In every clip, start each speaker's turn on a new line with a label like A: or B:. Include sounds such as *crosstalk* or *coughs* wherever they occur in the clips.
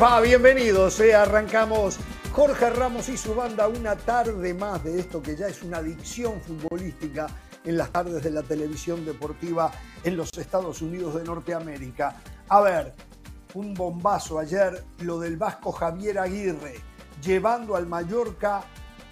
A: ¿Cómo les va? Bienvenidos. Arrancamos Jorge Ramos y su banda una tarde más de esto que ya es una adicción futbolística en las tardes de la televisión deportiva en los Estados Unidos de Norteamérica. A ver, un bombazo ayer, lo del vasco Javier Aguirre, llevando al Mallorca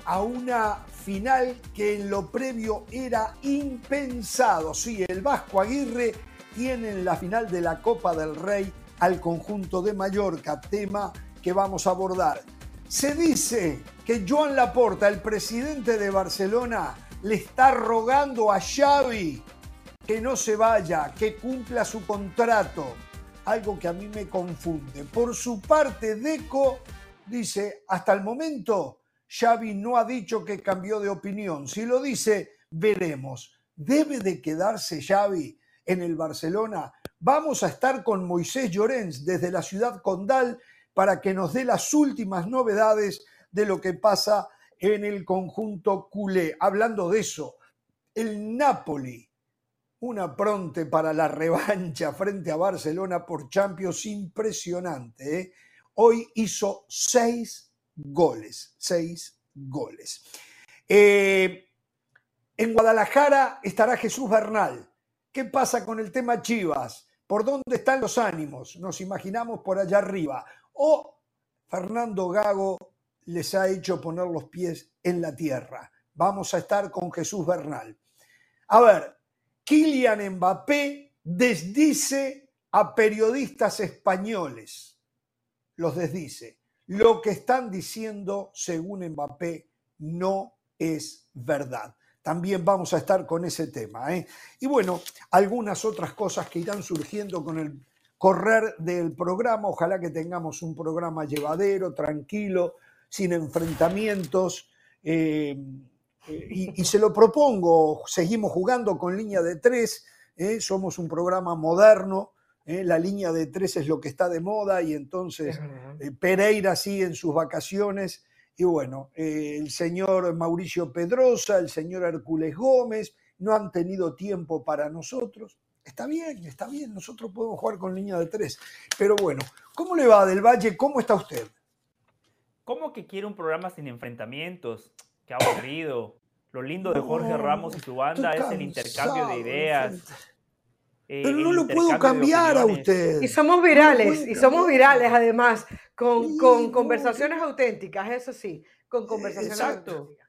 A: a una final que en lo previo era impensado. Sí, el vasco Aguirre tiene en la final de la Copa del Rey al conjunto de Mallorca, tema que vamos a abordar. Se dice que Joan Laporta, el presidente de Barcelona, le está rogando a Xavi que no se vaya, que cumpla su contrato. Algo que a mí me confunde. Por su parte, Deco dice, hasta el momento, Xavi no ha dicho que cambió de opinión. Si lo dice, veremos. ¿Debe de quedarse Xavi en el Barcelona? Vamos a estar con Moisés Llorens desde la ciudad condal para que nos dé las últimas novedades de lo que pasa en el conjunto culé. Hablando de eso, el Napoli, una pronte para la revancha frente a Barcelona por Champions impresionante. ¿eh? Hoy hizo seis goles, seis goles. Eh, en Guadalajara estará Jesús Bernal. ¿Qué pasa con el tema Chivas? ¿Por dónde están los ánimos? Nos imaginamos por allá arriba. O Fernando Gago les ha hecho poner los pies en la tierra. Vamos a estar con Jesús Bernal. A ver, Kylian Mbappé desdice a periodistas españoles. Los desdice. Lo que están diciendo, según Mbappé, no es verdad también vamos a estar con ese tema. ¿eh? Y bueno, algunas otras cosas que irán surgiendo con el correr del programa. Ojalá que tengamos un programa llevadero, tranquilo, sin enfrentamientos. Eh, y, se lo propongo, seguimos jugando con línea de tres, ¿eh? somos un programa moderno, la línea de tres es lo que está de moda y entonces Pereira sigue en sus vacaciones y bueno, eh, el señor Mauricio Pedrosa, el señor Hércules Gómez, no han tenido tiempo para nosotros. Está bien, está bien, nosotros podemos jugar con línea de tres. Pero bueno, ¿cómo le va del Valle? ¿Cómo está usted?
B: ¿Cómo que quiere un programa sin enfrentamientos? Qué aburrido. Lo lindo de Jorge Ramos y su banda es el intercambio de ideas.
A: Eh, Pero no lo puedo cambiar a usted.
C: Y somos virales, y somos virales además, con, con conversaciones auténticas, eso sí, con conversaciones
B: Exacto.
C: auténticas.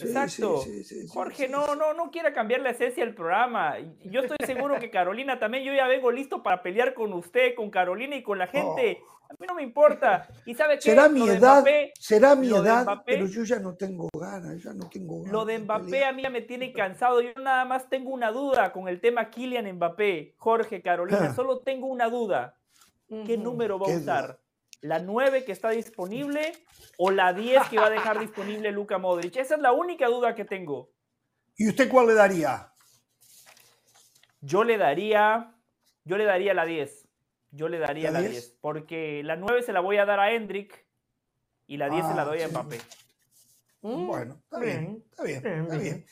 B: Exacto. Jorge, no, no, no quiere cambiar la esencia del programa. Yo estoy seguro que Carolina también, yo ya vengo listo para pelear con usted, con Carolina y con la gente. Oh. A mí no me importa. ¿Y sabe qué?
A: Será mi edad, será mi edad, pero yo ya no tengo ganas, ya no tengo ganas.
B: Lo de Mbappé a mí ya me tiene cansado. Yo nada más tengo una duda con el tema Kylian Mbappé. Jorge, Carolina, ah. solo tengo una duda. ¿Qué número va a usar? ¿La 9 que está disponible o la 10 que va a dejar disponible Luka Modric? Esa es la única duda que tengo.
A: ¿Y usted cuál le daría?
B: Yo le daría, yo le daría la 10. Yo le daría la 10? porque la 9 se la voy a dar a Hendrik y la 10 se la ah, doy a Mbappé.
A: Bueno, está bien, está bien, está bien.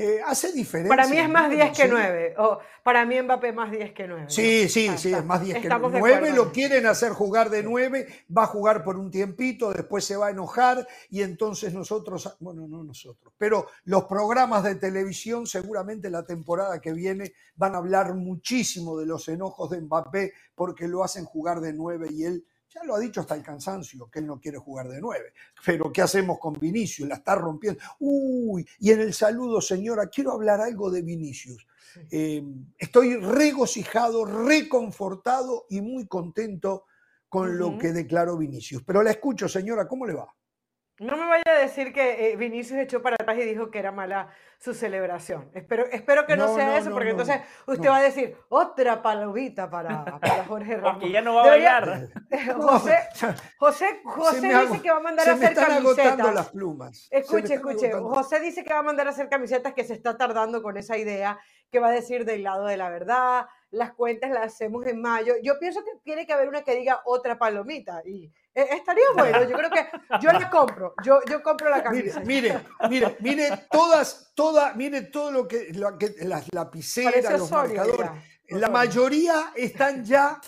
A: Eh, hace diferencia.
C: Para mí es más 10 que 9. O para mí Mbappé más 10 que 9.
A: Sí, sí, sí, es más 10 que 9. 9 lo quieren hacer jugar de 9, va a jugar por un tiempito, después se va a enojar y entonces nosotros, bueno, no nosotros, pero los programas de televisión seguramente la temporada que viene van a hablar muchísimo de los enojos de Mbappé porque lo hacen jugar de 9 y él ya lo ha dicho hasta el cansancio, que él no quiere jugar de nueve. Pero ¿qué hacemos con Vinicius? La está rompiendo. Uy, y en el saludo, señora, quiero hablar algo de Vinicius. Eh, estoy regocijado, reconfortado y muy contento con lo que declaró Vinicius. Pero la escucho, señora, ¿cómo le va?
C: No me vaya a decir que eh, Vinicius echó para atrás y dijo que era mala su celebración. Espero, espero que no, sea eso, porque entonces usted va a decir otra palomita para, para Jorge *laughs* Ramos.
B: Porque ya no va a bailar. *laughs*
C: José, *laughs* José, José dice que va a mandar a hacer camisetas.
A: las plumas.
C: Escuche, escuche. José dice que va a mandar a hacer camisetas que se está tardando con esa idea, que va a decir del lado de la verdad, las cuentas las hacemos en mayo. Yo pienso que tiene que haber una que diga otra palomita y eh, estaría *laughs* bueno. Yo creo que yo la compro. Yo, yo compro la camisa.
A: Mire, mire, mire, todas, todas, mire todo lo que, las lapiceras, los marcadores. la mayoría están ya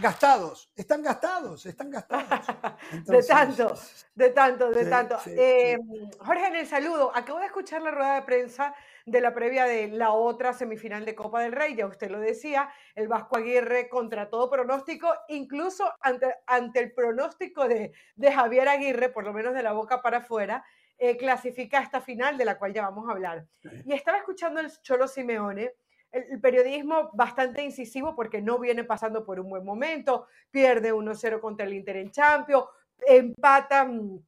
A: gastados, están gastados, están gastados. *laughs*
C: de tanto, de tanto, de tanto. Eh, Jorge, en el saludo, acabo de escuchar la rueda de prensa de la previa de la otra semifinal de Copa del Rey, ya usted lo decía, el Vasco Aguirre contra todo pronóstico, incluso ante, ante el pronóstico de, de Javier Aguirre, por lo menos de la boca para afuera, eh, clasifica esta final de la cual ya vamos a hablar. Y estaba escuchando el Cholo Simeone, el, periodismo bastante incisivo porque no viene pasando por un buen momento, pierde 1-0 contra el Inter en Champions, empata mm,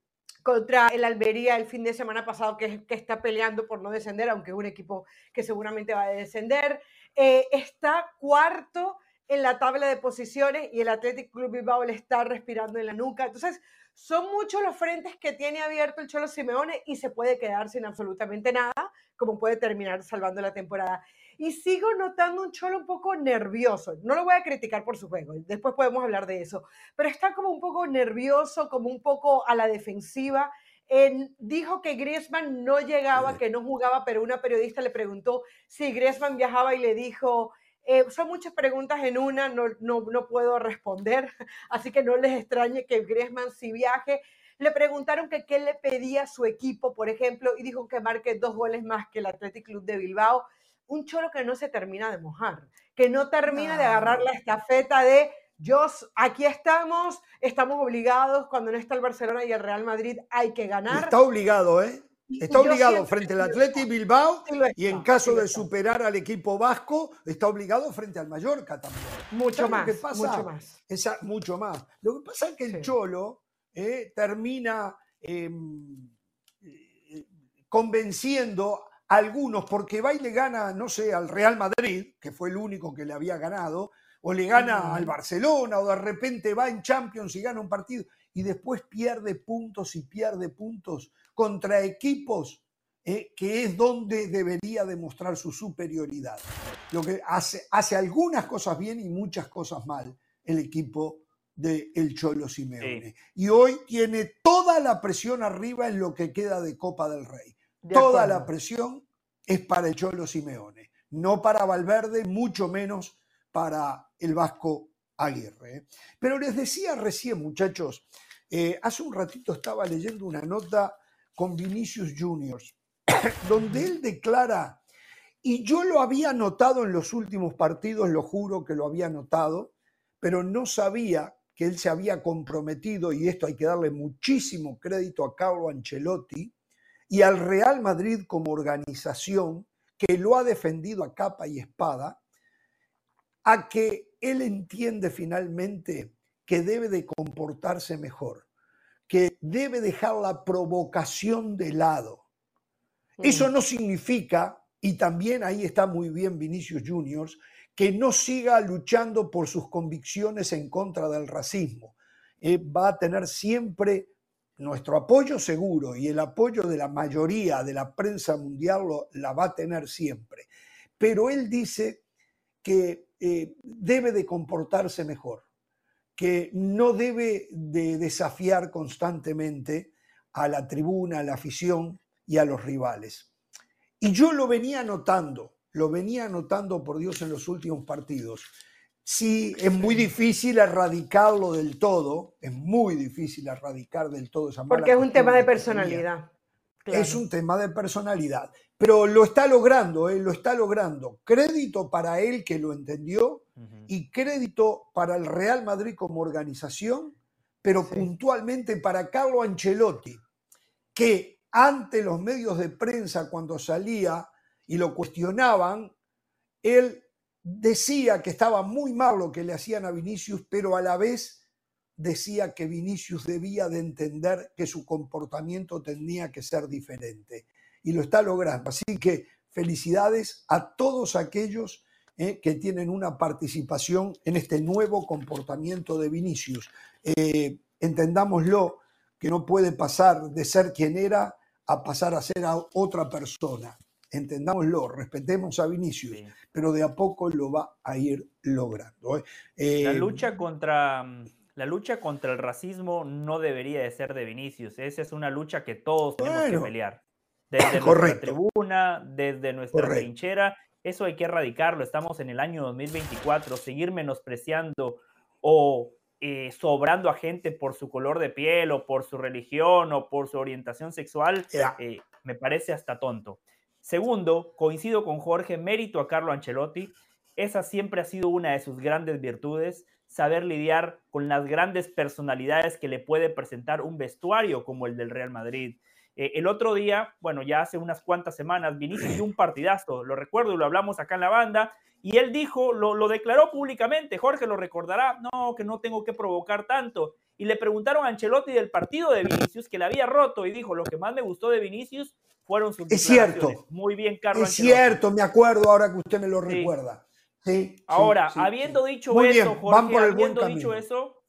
C: contra el Almería el fin de semana pasado que, que, está peleando por no descender, aunque es un equipo que seguramente va a descender. Eh, está cuarto en la tabla de posiciones y el Athletic Club Bilbao le está respirando en la nuca. Entonces, son muchos los frentes que tiene abierto el Cholo Simeone y se puede quedar sin absolutamente nada, como puede terminar salvando la temporada. Y sigo notando un Cholo un poco nervioso. No lo voy a criticar por su juego, después podemos hablar de eso, pero está como un poco nervioso, como un poco a la defensiva. En, dijo que Griezmann no llegaba, que no jugaba, pero una periodista le preguntó si Griezmann viajaba y le dijo, eh, son muchas preguntas en una, no, no, no, puedo responder, *laughs* así que no les extrañe que Griezmann sí viaje. Le preguntaron que qué le pedía a su equipo, por ejemplo, y dijo que marque dos goles más que el Athletic Club de Bilbao. Un cholo que no se termina de mojar, que no termina de agarrar la estafeta de yo, aquí estamos, estamos obligados, cuando no está el Barcelona y el Real Madrid hay que ganar.
A: Está obligado, ¿eh? Está obligado frente al Atleti Bilbao y en caso de superar al equipo vasco, está obligado frente al Mallorca también.
C: Mucho más, mucho más.
A: mucho más. Lo que pasa es que el Cholo eh, termina em, eh, convenciendo algunos, porque va y le gana, no sé, al Real Madrid, que fue el único que le había ganado, o le gana al Barcelona, o de repente va en Champions y gana un partido, y después pierde puntos y pierde puntos contra equipos eh, que es donde debería demostrar su superioridad. Lo que hace, hace algunas cosas bien y muchas cosas mal el equipo de El Cholo Simeone. Y hoy tiene toda la presión arriba en lo que queda de Copa del Rey. Toda la presión es para el Cholo Simeone, no para Valverde, mucho menos para el Vasco Aguirre. ¿eh? Pero les decía recién, muchachos, eh, hace un ratito estaba leyendo una nota con Vinicius Juniors, *coughs* donde él declara, y yo lo había notado en los últimos partidos, lo juro que lo había notado, pero no sabía que él se había comprometido, y esto hay que darle muchísimo crédito a Carlo Ancelotti y al Real Madrid como organización, que lo ha defendido a capa y espada, a que él entiende finalmente que debe de comportarse mejor que debe dejar la provocación de lado. Eso mm. no significa, y también ahí está muy bien Vinicius Juniors, que no siga luchando por sus convicciones en contra del racismo. Eh, va a tener siempre nuestro apoyo seguro y el apoyo de la mayoría de la prensa mundial lo, la va a tener siempre. Pero él dice que eh, debe de comportarse mejor que no debe de desafiar constantemente a la tribuna, a la afición y a los rivales. Y yo lo venía notando, lo venía notando por Dios en los últimos partidos. Sí, es muy difícil erradicarlo del todo, es muy difícil erradicar del todo esa
C: Porque es un tema de personalidad.
A: Es un tema de personalidad, pero lo está logrando, ¿eh? lo está logrando. Crédito para él que lo entendió y crédito para el Real Madrid como organización, pero puntualmente para Carlo Ancelotti, que ante los medios de prensa cuando salía y lo cuestionaban, él decía que estaba muy mal lo que le hacían a Vinicius, pero a la vez decía que Vinicius debía de entender que su comportamiento tenía que ser diferente. Y lo está logrando. Así que felicidades a todos aquellos eh, que tienen una participación en este nuevo comportamiento de Vinicius. Eh, entendámoslo, que no puede pasar de ser quien era a pasar a ser otra persona. Entendámoslo, respetemos a Vinicius, pero de a poco lo va a ir logrando.
B: ¿eh? La lucha contra la lucha contra el racismo no debería de ser de Vinicius. Esa es una lucha que todos tenemos que pelear. Desde nuestra tribuna, desde nuestra trinchera. Eso hay que erradicarlo. Estamos en el año 2024. Seguir menospreciando o eh, sobrando a gente por su color de piel o por su religión o por su orientación sexual, eh, me parece hasta tonto. Segundo, coincido con Jorge, mérito a Carlo Ancelotti. Esa siempre ha sido una de sus grandes virtudes, saber lidiar con las grandes personalidades que le puede presentar un vestuario como el del Real Madrid. Eh, el otro día, bueno, ya hace unas cuantas semanas, Vinicius dio un partidazo, lo recuerdo y lo hablamos acá en la banda, y él dijo, lo, lo, declaró públicamente, Jorge lo recordará, no, que no tengo que provocar tanto. Y le preguntaron a Ancelotti del partido de Vinicius, que le había roto, y dijo, lo que más me gustó de Vinicius fueron sus
A: Es cierto.
B: Muy bien, Carlos.
A: Es cierto, me acuerdo ahora que usted me lo recuerda. Sí,
B: ahora, habiendo dicho eso, Jorge, habiendo dicho eso,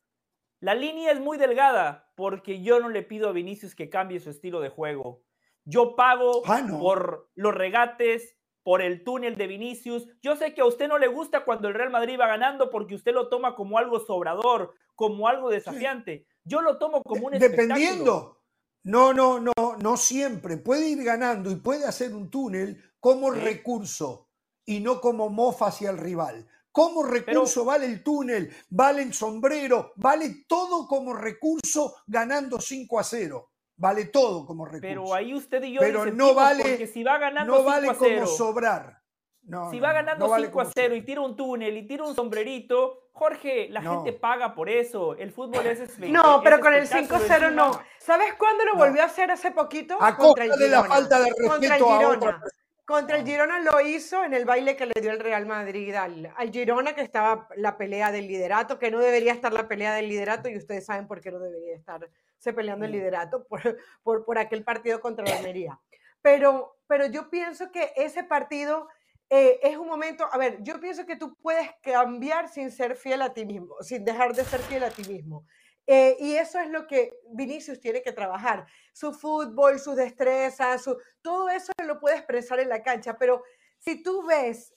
B: la línea es muy delgada, porque yo no le pido a Vinicius que cambie su estilo de juego. Yo pago ah, por los regates, por el túnel de Vinicius. Yo sé que a usted no le gusta cuando el Real Madrid va ganando porque usted lo toma como algo sobrador, como algo desafiante. Yo lo tomo como un
A: Dependiendo. No, no, no, no siempre. Puede ir ganando y puede hacer un túnel como recurso y no como mofa hacia el rival. Como recurso vale el túnel, vale el sombrero, vale todo como recurso ganando 5 a 0. Vale todo como recurso.
B: Pero ahí usted y yo
A: Pero no vale,
B: porque si va ganando no
A: vale
B: 5 a 0,
A: como sobrar.
B: si va ganando 5 a 0 y tira un túnel y tira un sombrerito, Jorge, la gente paga por eso. El fútbol es *laughs*
C: No, pero con el 5-0 no. ¿Sabes cuándo lo volvió a hacer hace poquito?
A: A contra el Girona. la falta de respeto
C: contra el Girona. Contra el Girona lo hizo en el baile que le dio el Real Madrid al, al, Girona, que estaba la pelea del liderato, que no debería estar la pelea del liderato, y ustedes saben por qué no debería estar se peleando el mm. liderato *laughs* por, por, por, aquel partido contra la Almería. Pero, pero yo pienso que ese partido eh, es un momento, a ver, yo pienso que tú puedes cambiar sin ser fiel a ti mismo, sin dejar de ser fiel a ti mismo. Eh, y eso es lo que Vinicius tiene que trabajar. Su fútbol, sus destrezas, su, todo eso lo puede expresar en la cancha. Pero si tú ves,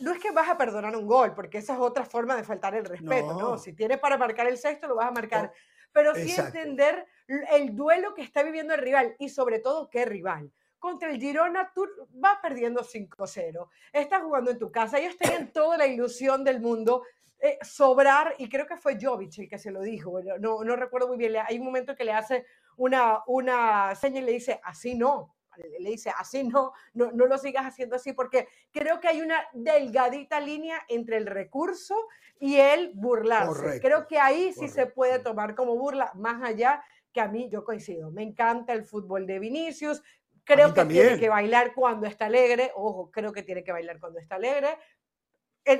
C: no es que vas a perdonar un gol, porque esa es otra forma de faltar el respeto, ¿no? Si tienes para marcar el sexto, lo vas a marcar pero sí entender el duelo que está viviendo el rival y sobre todo qué rival. Contra el Girona tú vas perdiendo 5-0, estás jugando en tu casa, ellos tenían toda la ilusión del mundo, eh, sobrar, y creo que fue Jovic el que se lo dijo, no, no recuerdo muy bien, hay un momento que le hace una, una seña y le dice, así no, le dice, así no, no, no lo sigas haciendo así, porque creo que hay una delgadita línea entre el recurso y el burlarse. Creo que ahí sí se puede tomar como burla, más allá que a mí yo coincido. Me encanta el fútbol de Vinicius, creo que tiene que bailar cuando está alegre, ojo, creo que tiene que bailar cuando está alegre.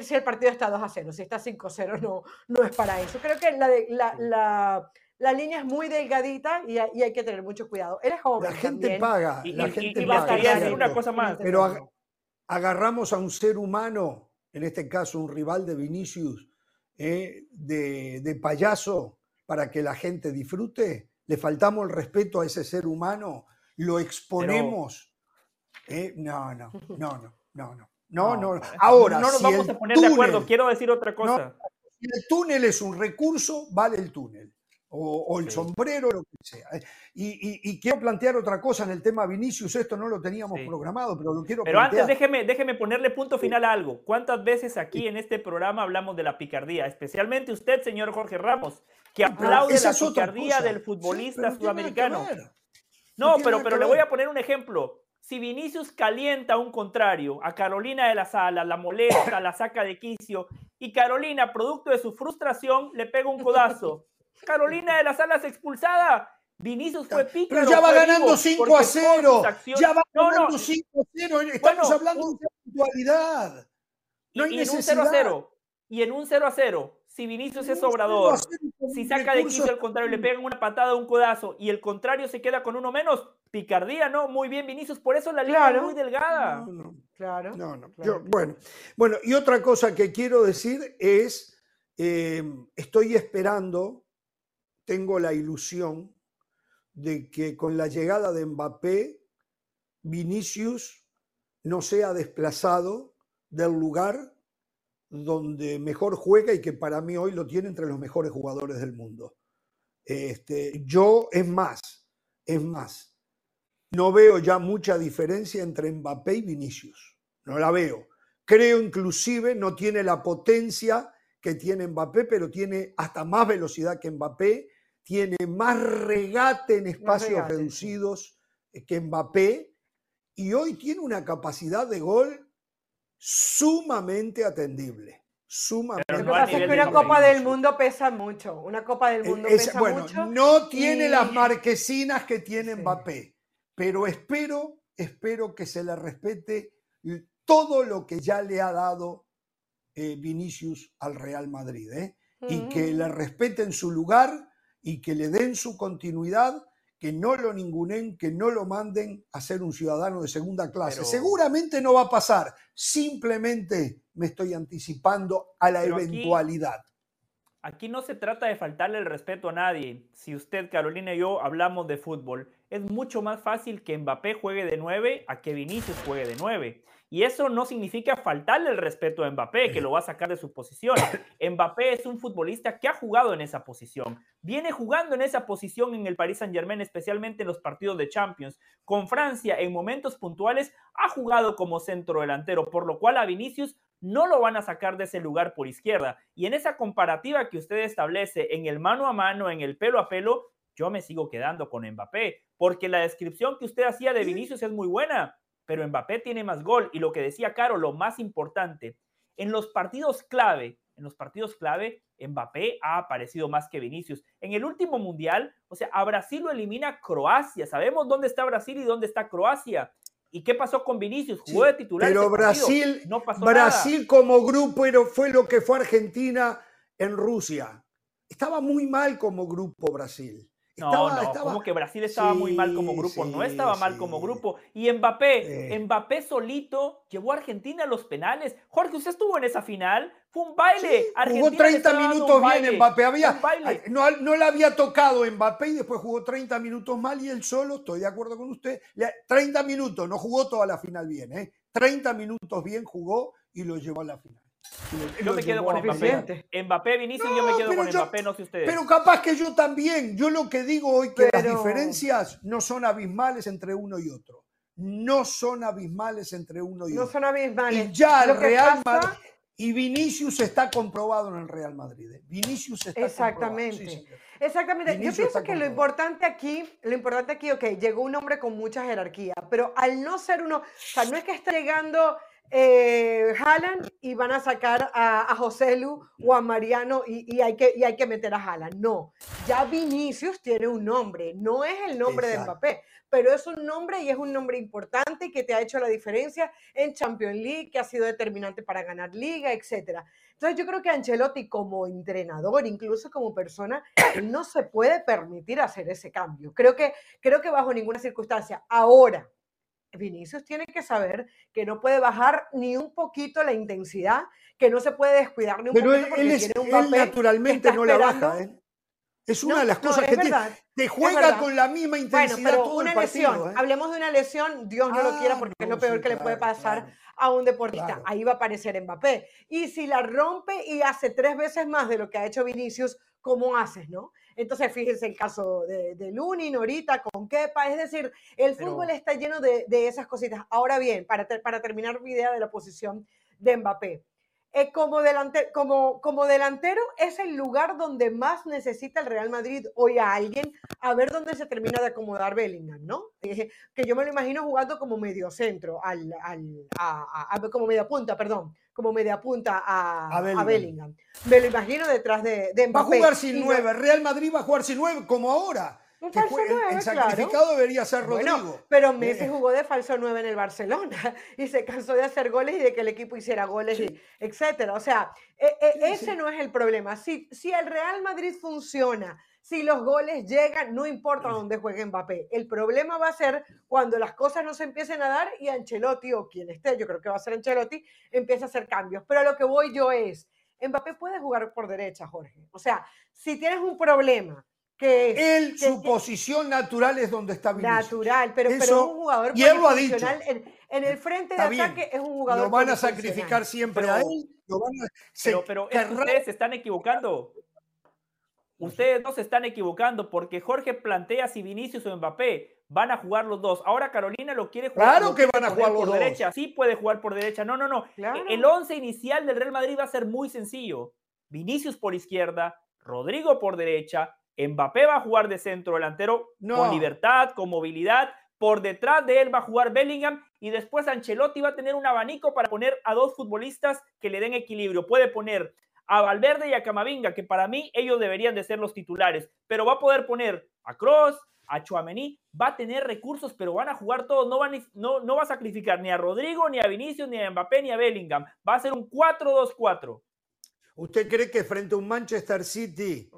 C: Si el partido está 2 a 0, si está 5 a 0, no, no es para eso. Creo que la, la, la la línea es muy delgadita y, hay que tener mucho cuidado. Eres joven.
A: La gente paga.
B: Y,
A: la gente
B: y, paga. una cosa más.
A: Pero agarramos a un ser humano, en este caso un rival de Vinicius, eh, de, payaso, para que la gente disfrute. Le faltamos el respeto a ese ser humano, lo exponemos. Eh, *laughs* no, no, no, no, no, no. No, no, Ahora,
B: no nos vamos a poner de acuerdo. Quiero decir otra cosa.
A: si el túnel es un recurso, vale el túnel o, el sombrero, lo que sea. Y, quiero plantear otra cosa en el tema Vinicius, esto no lo teníamos programado, pero lo quiero
B: Pero antes déjeme, déjeme ponerle punto final a algo. ¿Cuántas veces aquí en este programa hablamos de la picardía? Especialmente usted, señor Jorge Ramos, que aplaude la picardía del futbolista sudamericano. No, pero, pero le voy a poner un ejemplo. Si Vinicius calienta a un contrario, a Carolina de la Sala, la molesta, la saca de quicio, y Carolina, producto de su frustración, le pega un codazo. *laughs* Carolina de las Alas expulsada. Vinicius fue pícaro.
A: Pero ya va ganando 5 a 0. Ya va ganando 5 a 0. Estamos hablando de puntualidad.
B: No hay y, en un 0 a 0. Y en un 0 a 0, si Vinicius es obrador, si saca de quicio al contrario, le pegan una patada, un codazo y el contrario se queda con uno menos, picardía, ¿no? Muy bien, Vinicius, por eso la línea es muy delgada.
A: No, no, claro. No, no. Yo, bueno, bueno, y otra cosa que quiero decir es, eh, estoy esperando tengo la ilusión de que con la llegada de Mbappé, Vinicius no sea desplazado del lugar donde mejor juega y que para mí hoy lo tiene entre los mejores jugadores del mundo. Este, yo, es más, es más, no veo ya mucha diferencia entre Mbappé y Vinicius, no la veo. Creo inclusive no tiene la potencia que tiene Mbappé, pero tiene hasta más velocidad que Mbappé, tiene más regate en espacios reducidos que Mbappé y hoy tiene una capacidad de gol sumamente atendible. Sumamente.
C: Lo que pasa es que una Copa del Mundo pesa mucho. Una Copa del Mundo pesa
A: bueno,
C: mucho.
A: No tiene las marquesinas que tiene Mbappé, pero espero, espero que se le respete todo lo que ya le ha dado eh, Vinicius al Real Madrid, ¿eh? y que le respeten su lugar y que le den su continuidad, que no lo ningunen, que no lo manden a ser un ciudadano de segunda clase. Seguramente no va a pasar, simplemente me estoy anticipando a la eventualidad.
B: Aquí, no se trata de faltarle el respeto a nadie. Si usted, Carolina y yo hablamos de fútbol, es mucho más fácil que Mbappé juegue de 9 a que Vinicius juegue de 9. Y eso no significa faltarle el respeto a Mbappé, que lo va a sacar de su posición. *coughs* Mbappé es un futbolista que ha jugado en esa posición. Viene jugando en esa posición en el Paris Saint-Germain, especialmente en los partidos de Champions. Con Francia, en momentos puntuales, ha jugado como centro delantero, por lo cual a Vinicius no lo van a sacar de ese lugar por izquierda. Y en esa comparativa que usted establece en el mano a mano, en el pelo a pelo, yo me sigo quedando con Mbappé, porque la descripción que usted hacía de Vinicius es muy buena pero Mbappé tiene más gol. Y lo que decía Caro, lo más importante, en los partidos clave, en los partidos clave, Mbappé ha aparecido más que Vinicius. En el último mundial, o sea, a Brasil lo elimina Croacia. Sabemos dónde está Brasil y dónde está Croacia. ¿Y qué pasó con Vinicius? Jugó de titular.
A: Pero Brasil, no pasó Brasil como grupo fue lo que fue Argentina en Rusia. Estaba muy mal como grupo Brasil.
B: No, no, como que Brasil estaba muy mal como grupo, no estaba mal como grupo. Y Mbappé, Mbappé solito llevó a Argentina a los penales. Jorge, usted estuvo en esa final, fue un baile.
A: jugó 30 minutos bien Mbappé, había, no, no le había tocado Mbappé y después jugó 30 minutos mal y él solo, estoy de acuerdo con usted, 30 minutos, no jugó toda la final bien, ¿eh? 30 minutos bien jugó y lo llevó a la final.
B: Yo me quedo con Mbappé. Mbappé, Vinicius, yo me quedo con Mbappé, no sé ustedes.
A: Pero capaz que yo también. Yo lo que digo hoy que las diferencias no son abismales entre uno y otro. No son abismales entre uno y otro.
C: No son abismales.
A: Y ya el Real Madrid. Y Vinicius está comprobado en el Real Madrid. ¿eh? Vinicius está
C: Exactamente. Exactamente. yo pienso que lo importante aquí, lo importante aquí, ok, llegó un hombre con mucha jerarquía, pero al no ser uno, o sea, no es que está llegando eh, Haaland y van a sacar a, a José Lu o a Mariano y, hay que, y hay que meter a Haaland. No, ya Vinicius tiene un nombre, no es el nombre de Mbappé, pero es un nombre y es un nombre importante que te ha hecho la diferencia en Champions League, que ha sido determinante para ganar liga, etc. Entonces yo creo que Ancelotti como entrenador, incluso como persona, no se puede permitir hacer ese cambio. Creo que, creo que bajo ninguna circunstancia. Ahora, Vinicius tiene que saber que no puede bajar ni un poquito la intensidad, que no se puede descuidar ni un
A: Pero
C: poquito
A: porque él, un papel naturalmente no la baja, ¿eh? Es una de las cosas que tiene. Te juega con la misma intensidad bueno, pero todo una
C: lesión, ¿eh? hablemos de una lesión, Dios no lo quiera ah, porque es lo peor que le puede pasar a un deportista. Ahí va a aparecer Mbappé. Y si la rompe y hace tres veces más de lo que ha hecho Vinicius, ¿cómo haces, no? Entonces, fíjense el caso de, de Lunin ahorita con Kepa, es decir, el fútbol está lleno de, de, esas cositas. Ahora bien, para, para terminar mi idea de la posición de Mbappé, eh, como, delante, como, como delantero es el lugar donde más necesita el Real Madrid hoy a alguien a ver dónde se termina de acomodar Bellingham, ¿no? Eh, que yo me lo imagino jugando como medio centro, al, al a, a, como media punta, perdón como media punta a, a, Bellingham. Me lo imagino detrás de, de
A: Mbappé. Va a jugar sin nueve. Real Madrid va a jugar sin nueve como ahora. Un falso el, sacrificado debería ser Rodrigo.
C: pero Messi eh. jugó de falso 9 en el Barcelona *laughs* y se cansó de hacer goles y de que el equipo hiciera goles, y etcétera. O sea, e, e, ese no es el problema. Si, si el Real Madrid funciona, si los goles llegan, no importa dónde juegue Mbappé. El problema va a ser cuando las cosas no se empiecen a dar y Ancelotti o quien esté, yo creo que va a ser Ancelotti, empieza a hacer cambios. Pero a lo que voy yo es, Mbappé puede jugar por derecha, Jorge. O sea, si tienes un problema que
A: él, su posición natural es donde está Vinicius.
C: Natural, pero, pero es un jugador
A: y él lo ha dicho.
C: En, en, el frente de ataque es un jugador.
A: Lo van a sacrificar siempre a él.
B: pero, pero ustedes se están equivocando. Ustedes no se están equivocando porque Jorge plantea si Vinicius o Mbappé. van a jugar los dos. Ahora Carolina lo quiere jugar.
A: Claro que van a jugar por
B: derecha. Sí puede jugar por derecha. No, no, no. El once inicial del Real Madrid va a ser muy sencillo. Vinicius por izquierda, Rodrigo por derecha, Mbappé va a jugar de centro delantero con libertad, con movilidad. Por detrás de él va a jugar Bellingham y después Ancelotti va a tener un abanico para poner a dos futbolistas que le den equilibrio. Puede poner a Valverde y a Camavinga, que para mí ellos deberían de ser los titulares, pero va a poder poner a Cross, a Chuamení, va a tener recursos, pero van a jugar todos, no, van, no, no va a sacrificar ni a Rodrigo, ni a Vinicius, ni a Mbappé, ni a Bellingham. Va a ser un 4-2-4.
A: ¿Usted cree que frente a un Manchester City,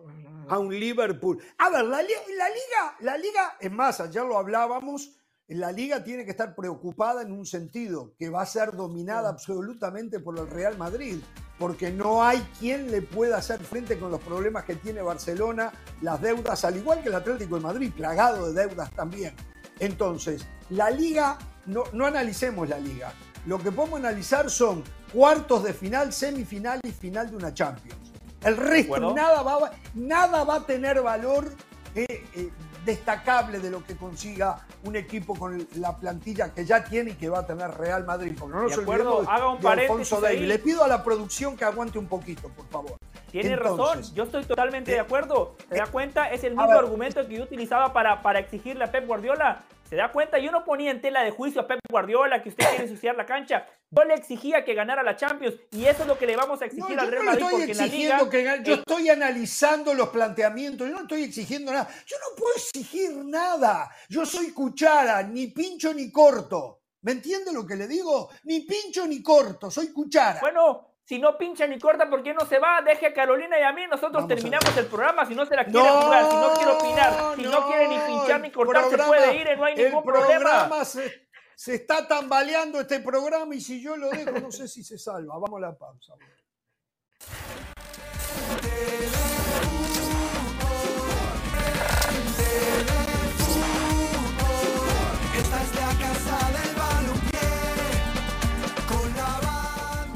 A: a un Liverpool? A ver, la, la liga, la liga, es más, ayer lo hablábamos, la liga tiene que estar preocupada en un sentido, que va a ser dominada absolutamente por el Real Madrid, porque no hay quien le pueda hacer frente con los problemas que tiene Barcelona, las deudas, al igual que el Atlético de Madrid, plagado de deudas también. Entonces, la liga, no, no analicemos la liga, lo que podemos analizar son cuartos de final, semifinal y final de una Champions. El resto, nada va, nada va a tener valor. Eh, eh, destacable de lo que consiga un equipo con la plantilla que ya tiene y que va a tener Real Madrid. Porque no nos olvidemos
B: haga un de Alfonso Davis.
A: Le pido a la producción que aguante un poquito, por favor.
B: Tiene razón, yo estoy totalmente de eh, acuerdo. ¿Se da cuenta? Es el mismo argumento que yo utilizaba para, para exigirle a Pep Guardiola ¿Se da cuenta? Yo no ponía en tela de juicio a Pep Guardiola que usted quiere ensuciar la cancha. Yo le exigía que ganara la Champions y eso es lo que le vamos a exigir al Real Madrid porque en la liga
A: que, yo estoy analizando los planteamientos, yo no estoy exigiendo nada. Yo no puedo exigir nada. Yo soy cuchara, ni pincho ni corto. ¿Me entiende lo que le digo? Ni pincho ni corto, soy cuchara.
B: Bueno, si no pincha ni corta, ¿por qué no se va? Deje a Carolina y a mí, nosotros terminamos el programa. Si no se la quiere jugar, si no quiere opinar, si no, quiere ni pinchar ni cortar, se puede ir, no hay ningún problema.
A: Se, se está tambaleando este programa y si yo lo dejo, no sé si se salva. Vamos a la pausa.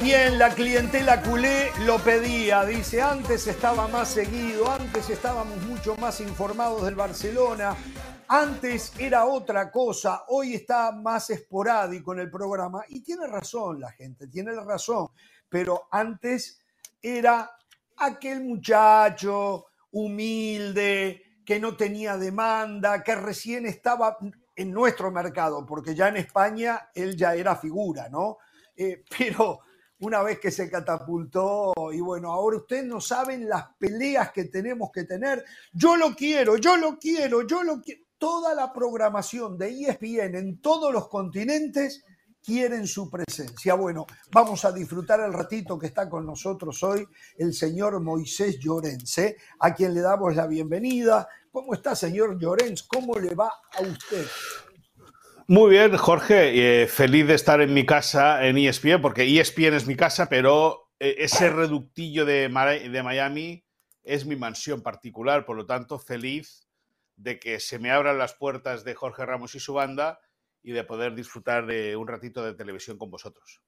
A: Bien, la clientela culé lo pedía, dice, antes estaba más seguido, antes estábamos mucho más informados del Barcelona, antes era otra cosa, hoy está más esporádico en el programa y tiene razón la gente, tiene la razón, pero antes era aquel muchacho humilde, que no tenía demanda, que recién estaba en nuestro mercado, porque ya en España él ya era figura, ¿no? Eh, pero una vez que se catapultó y bueno, ahora ustedes no saben las peleas que tenemos que tener. Yo lo quiero, yo lo quiero, yo lo quiero. Toda la programación de ESPN en todos los continentes quieren su presencia. Bueno, vamos a disfrutar el ratito que está con nosotros hoy el señor Moisés Llorens, a quien le damos la bienvenida. ¿Cómo está, señor Llorens? ¿Cómo le va a usted?
D: Muy bien, Jorge. Eh, feliz de estar en mi casa en ESPN, porque ESPN es mi casa, pero eh, ese reductillo de, de Miami es mi mansión particular. Por lo tanto, feliz de que se me abran las puertas de Jorge Ramos y su banda y de poder disfrutar de un ratito de televisión con vosotros.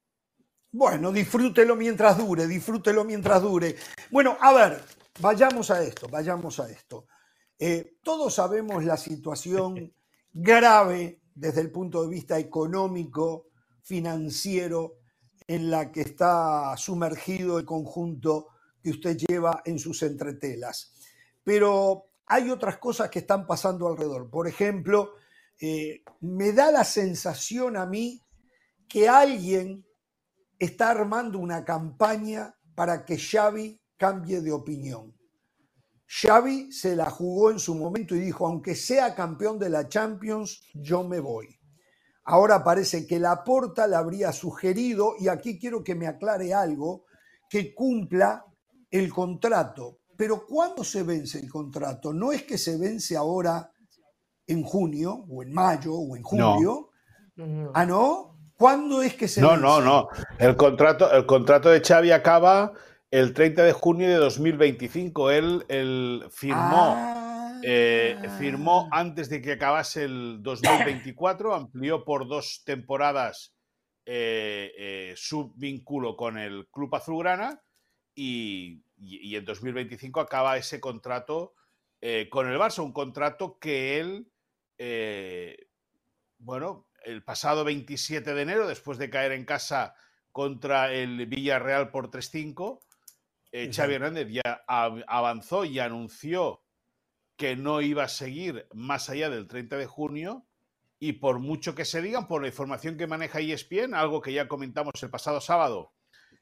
A: Bueno, disfrútelo mientras dure, disfrútelo mientras dure. Bueno, a ver, vayamos a esto, vayamos a esto. Eh, todos sabemos la situación *laughs* grave desde el punto de vista económico, financiero, en la que está sumergido el conjunto que usted lleva en sus entretelas. Pero hay otras cosas que están pasando alrededor. Por ejemplo, eh, me da la sensación a mí que alguien está armando una campaña para que Xavi cambie de opinión. Xavi se la jugó en su momento y dijo, aunque sea campeón de la Champions, yo me voy. Ahora parece que Laporta le habría sugerido, y aquí quiero que me aclare algo, que cumpla el contrato. Pero ¿cuándo se vence el contrato? No es que se vence ahora en junio, o en mayo, o en julio. ¿Ah, no? ¿Cuándo es que se
D: no, vence? No, no, no. El contrato, el contrato de Xavi acaba el 30 de junio de 2025. Él, firmó, eh, ah. firmó antes de que acabase el 2024, amplió por dos temporadas eh, eh, su vínculo con el Club Azulgrana y, y, en 2025 acaba ese contrato con el Barça, un contrato que él bueno, el pasado 27 de enero, después de caer en casa contra el Villarreal por 3-5, Xavi Hernández ya avanzó y anunció que no iba a seguir más allá del 30 de junio y por mucho que se digan, por la información que maneja ESPN, algo que ya comentamos el pasado sábado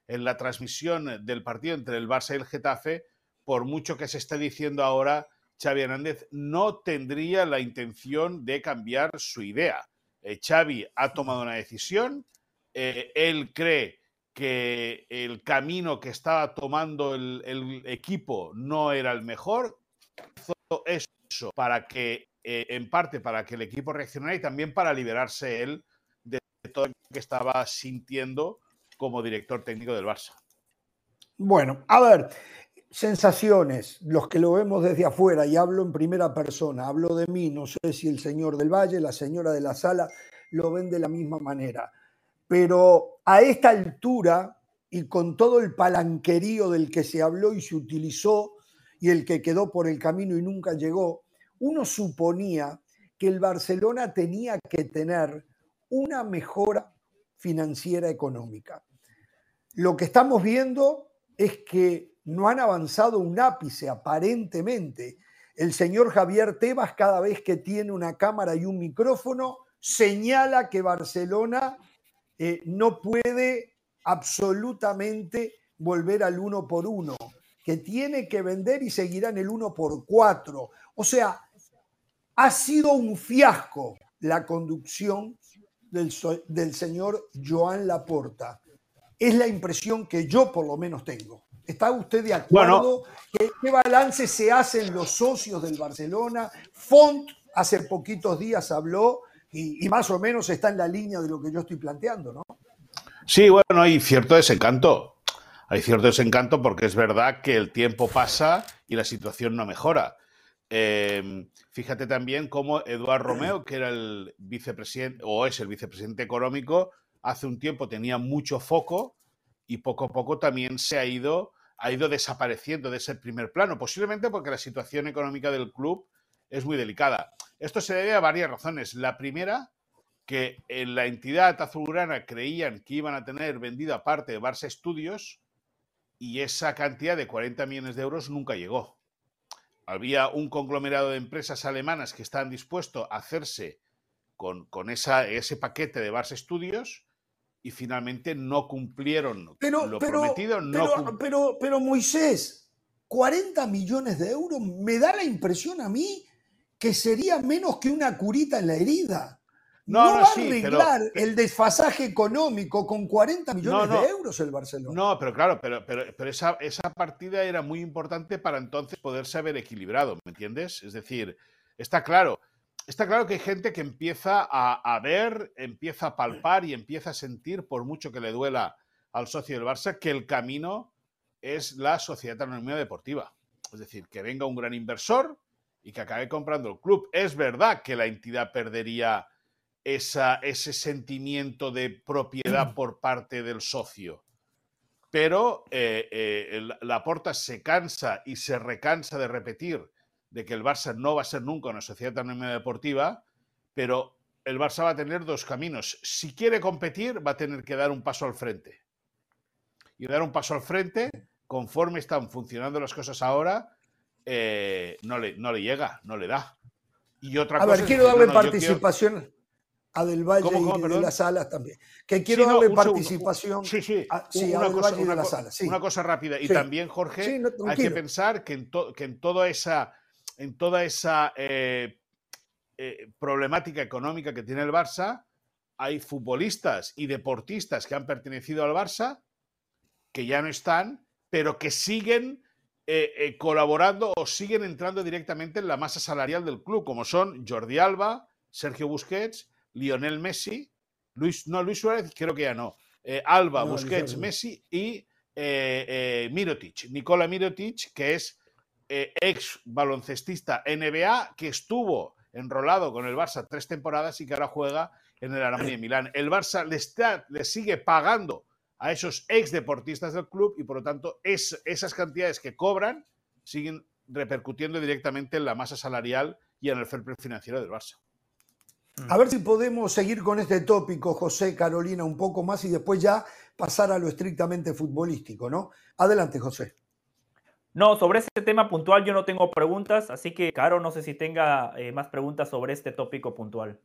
D: en la transmisión del partido entre el Barça y el Getafe, por mucho que se esté diciendo ahora, Xavi Hernández no tendría la intención de cambiar su idea. Eh, Xavi ha tomado una decisión, eh, él cree que el camino que estaba tomando el, equipo no era el mejor, eso para que, eh, en parte, para que el equipo reaccionara y también para liberarse él de todo lo que estaba sintiendo como director técnico del Barça.
A: Bueno, a ver, sensaciones, los que lo vemos desde afuera y hablo en primera persona, hablo de mí, no sé si el señor del Valle, la señora de la sala lo ven de la misma manera, pero a esta altura y con todo el palanquerío del que se habló y se utilizó y el que quedó por el camino y nunca llegó, uno suponía que el Barcelona tenía que tener una mejora financiera económica. Lo que estamos viendo es que no han avanzado un ápice aparentemente. El señor Javier Tebas cada vez que tiene una cámara y un micrófono señala que Barcelona eh, no puede absolutamente volver al uno por uno que tiene que vender y seguirá en el 1 por 4. O sea, ha sido un fiasco la conducción del, del señor Joan Laporta. Es la impresión que yo por lo menos tengo. ¿Está usted de acuerdo? ¿Qué, ¿Qué, balance se hacen los socios del Barcelona? Font hace poquitos días habló y, más o menos está en la línea de lo que yo estoy planteando, ¿no?
D: Sí, bueno, hay cierto desencanto hay cierto desencanto porque es verdad que el tiempo pasa y la situación no mejora. Eh, fíjate también cómo Eduard Romeo, que era el vicepresidente o es el vicepresidente económico, hace un tiempo tenía mucho foco y poco a poco también se ha ido, ha ido desapareciendo de ese primer plano, posiblemente porque la situación económica del club es muy delicada. Esto se debe a varias razones. La primera, que en la entidad azulgrana creían que iban a tener vendida parte de Barça Estudios y esa cantidad de 40 millones de euros nunca llegó. Había un conglomerado de empresas alemanas que estaban dispuestos a hacerse con, con esa, ese paquete de Barça Studios y finalmente no cumplieron
A: pero,
D: lo
A: pero,
D: prometido. No
A: pero, pero, pero Moisés, 40 millones de euros me da la impresión a mí que sería menos que una curita en la herida. No, no, no va a arreglar pero, el desfasaje económico con 40 millones no, de euros el Barcelona.
D: No, pero claro, pero, pero, pero esa, esa, partida era muy importante para entonces poderse haber equilibrado, ¿me entiendes? Es decir, está claro, está claro que hay gente que empieza a, a, ver, empieza a palpar y empieza a sentir, por mucho que le duela al socio del Barça, que el camino es la sociedad anónima deportiva. Es decir, que venga un gran inversor y que acabe comprando el club. Es verdad que la entidad perdería esa, ese sentimiento de propiedad *clears throat* por parte del socio. Pero eh, eh, la porta se cansa y se recansa de repetir de que el Barça no va a ser nunca una sociedad anónima deportiva, pero el Barça va a tener dos caminos. Si quiere competir, va a tener que dar un paso al frente. Y dar un paso al frente, conforme están funcionando las cosas ahora, eh, no, le, no le llega, no le da. Y otra
A: a
D: cosa
A: ver, quiero darle no, participación. Quiero a Del Valle ¿Cómo, cómo, y de las Salas también. Que quiero sí, no, darle participación.
D: Sí, sí,
A: a, sí,
D: una,
A: a
D: cosa,
A: Valle y de las Salas. Sí.
D: una cosa rápida. Y también, Jorge, hay que pensar que en, que en toda esa, en toda esa eh, eh, problemática económica que tiene el Barça, hay futbolistas y deportistas que han pertenecido al Barça, que ya no están, pero que siguen eh, colaborando o siguen entrando directamente en la masa salarial del club, como son Jordi Alba, Sergio Busquets Lionel Messi, Luis, no, Luis Suárez creo que ya no, eh, Alba, no, Busquets, Messi y eh, eh, Mirotic, Nicola Mirotic, que es eh, ex baloncestista NBA, que estuvo enrolado con el Barça tres temporadas y que ahora juega en el Armani de Milán. El Barça le, está, le sigue pagando a esos ex deportistas del club y por lo tanto es, esas cantidades que cobran siguen repercutiendo directamente en la masa salarial y en el fair play financiero del Barça.
A: A ver si podemos seguir con este tópico, José, Carolina, un poco más y después ya pasar a lo estrictamente futbolístico, ¿no? Adelante, José.
B: No, sobre este tema puntual yo no tengo preguntas, así que, Caro, no sé si tenga eh, más preguntas sobre este tópico puntual.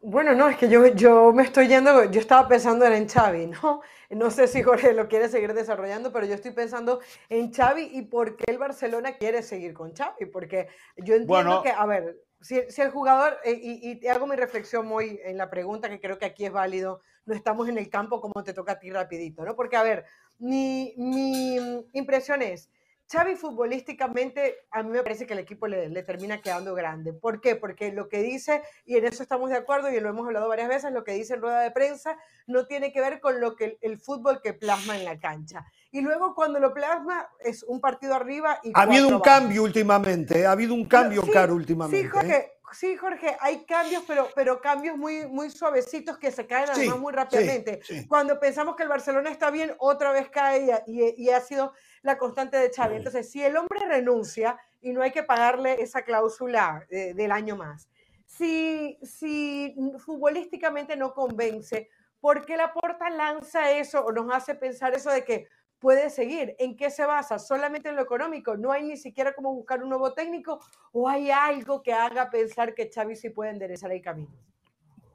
C: Bueno, no, es que yo, yo me estoy yendo, yo estaba pensando en Xavi, ¿no? No sé si Jorge lo quiere seguir desarrollando, pero yo estoy pensando en Xavi y por qué el Barcelona quiere seguir con Xavi, porque yo entiendo que, a ver, si, el jugador, eh, y, y, hago mi reflexión muy en la pregunta, que creo que aquí es válido, no estamos en el campo como te toca a ti rapidito, ¿no? Porque, a ver, mi, mi impresión es, Xavi futbolísticamente a mí me parece que el equipo le, le, termina quedando grande. ¿Por qué? Porque lo que dice, y en eso estamos de acuerdo y lo hemos hablado varias veces, lo que dice en rueda de prensa no tiene que ver con lo que el, fútbol que plasma en la cancha. Y luego cuando lo plasma es un partido arriba y...
A: Ha habido un cambio últimamente, ha habido un cambio, Caro, últimamente.
C: Sí, Jorge, ¿eh? Sí, Jorge, hay cambios, pero, pero cambios muy, muy suavecitos que se caen además muy rápidamente. Cuando pensamos que el Barcelona está bien, otra vez cae y, y, ha sido la constante de Xavi. Entonces, si el hombre renuncia y no hay que pagarle esa cláusula del año más, si, si futbolísticamente no convence, ¿por qué la porta lanza eso o nos hace pensar eso de que puede seguir. ¿En qué se basa? ¿Solamente en lo económico? ¿No hay ni siquiera como buscar un nuevo técnico? ¿O hay algo que haga pensar que Xavi sí puede enderezar el camino?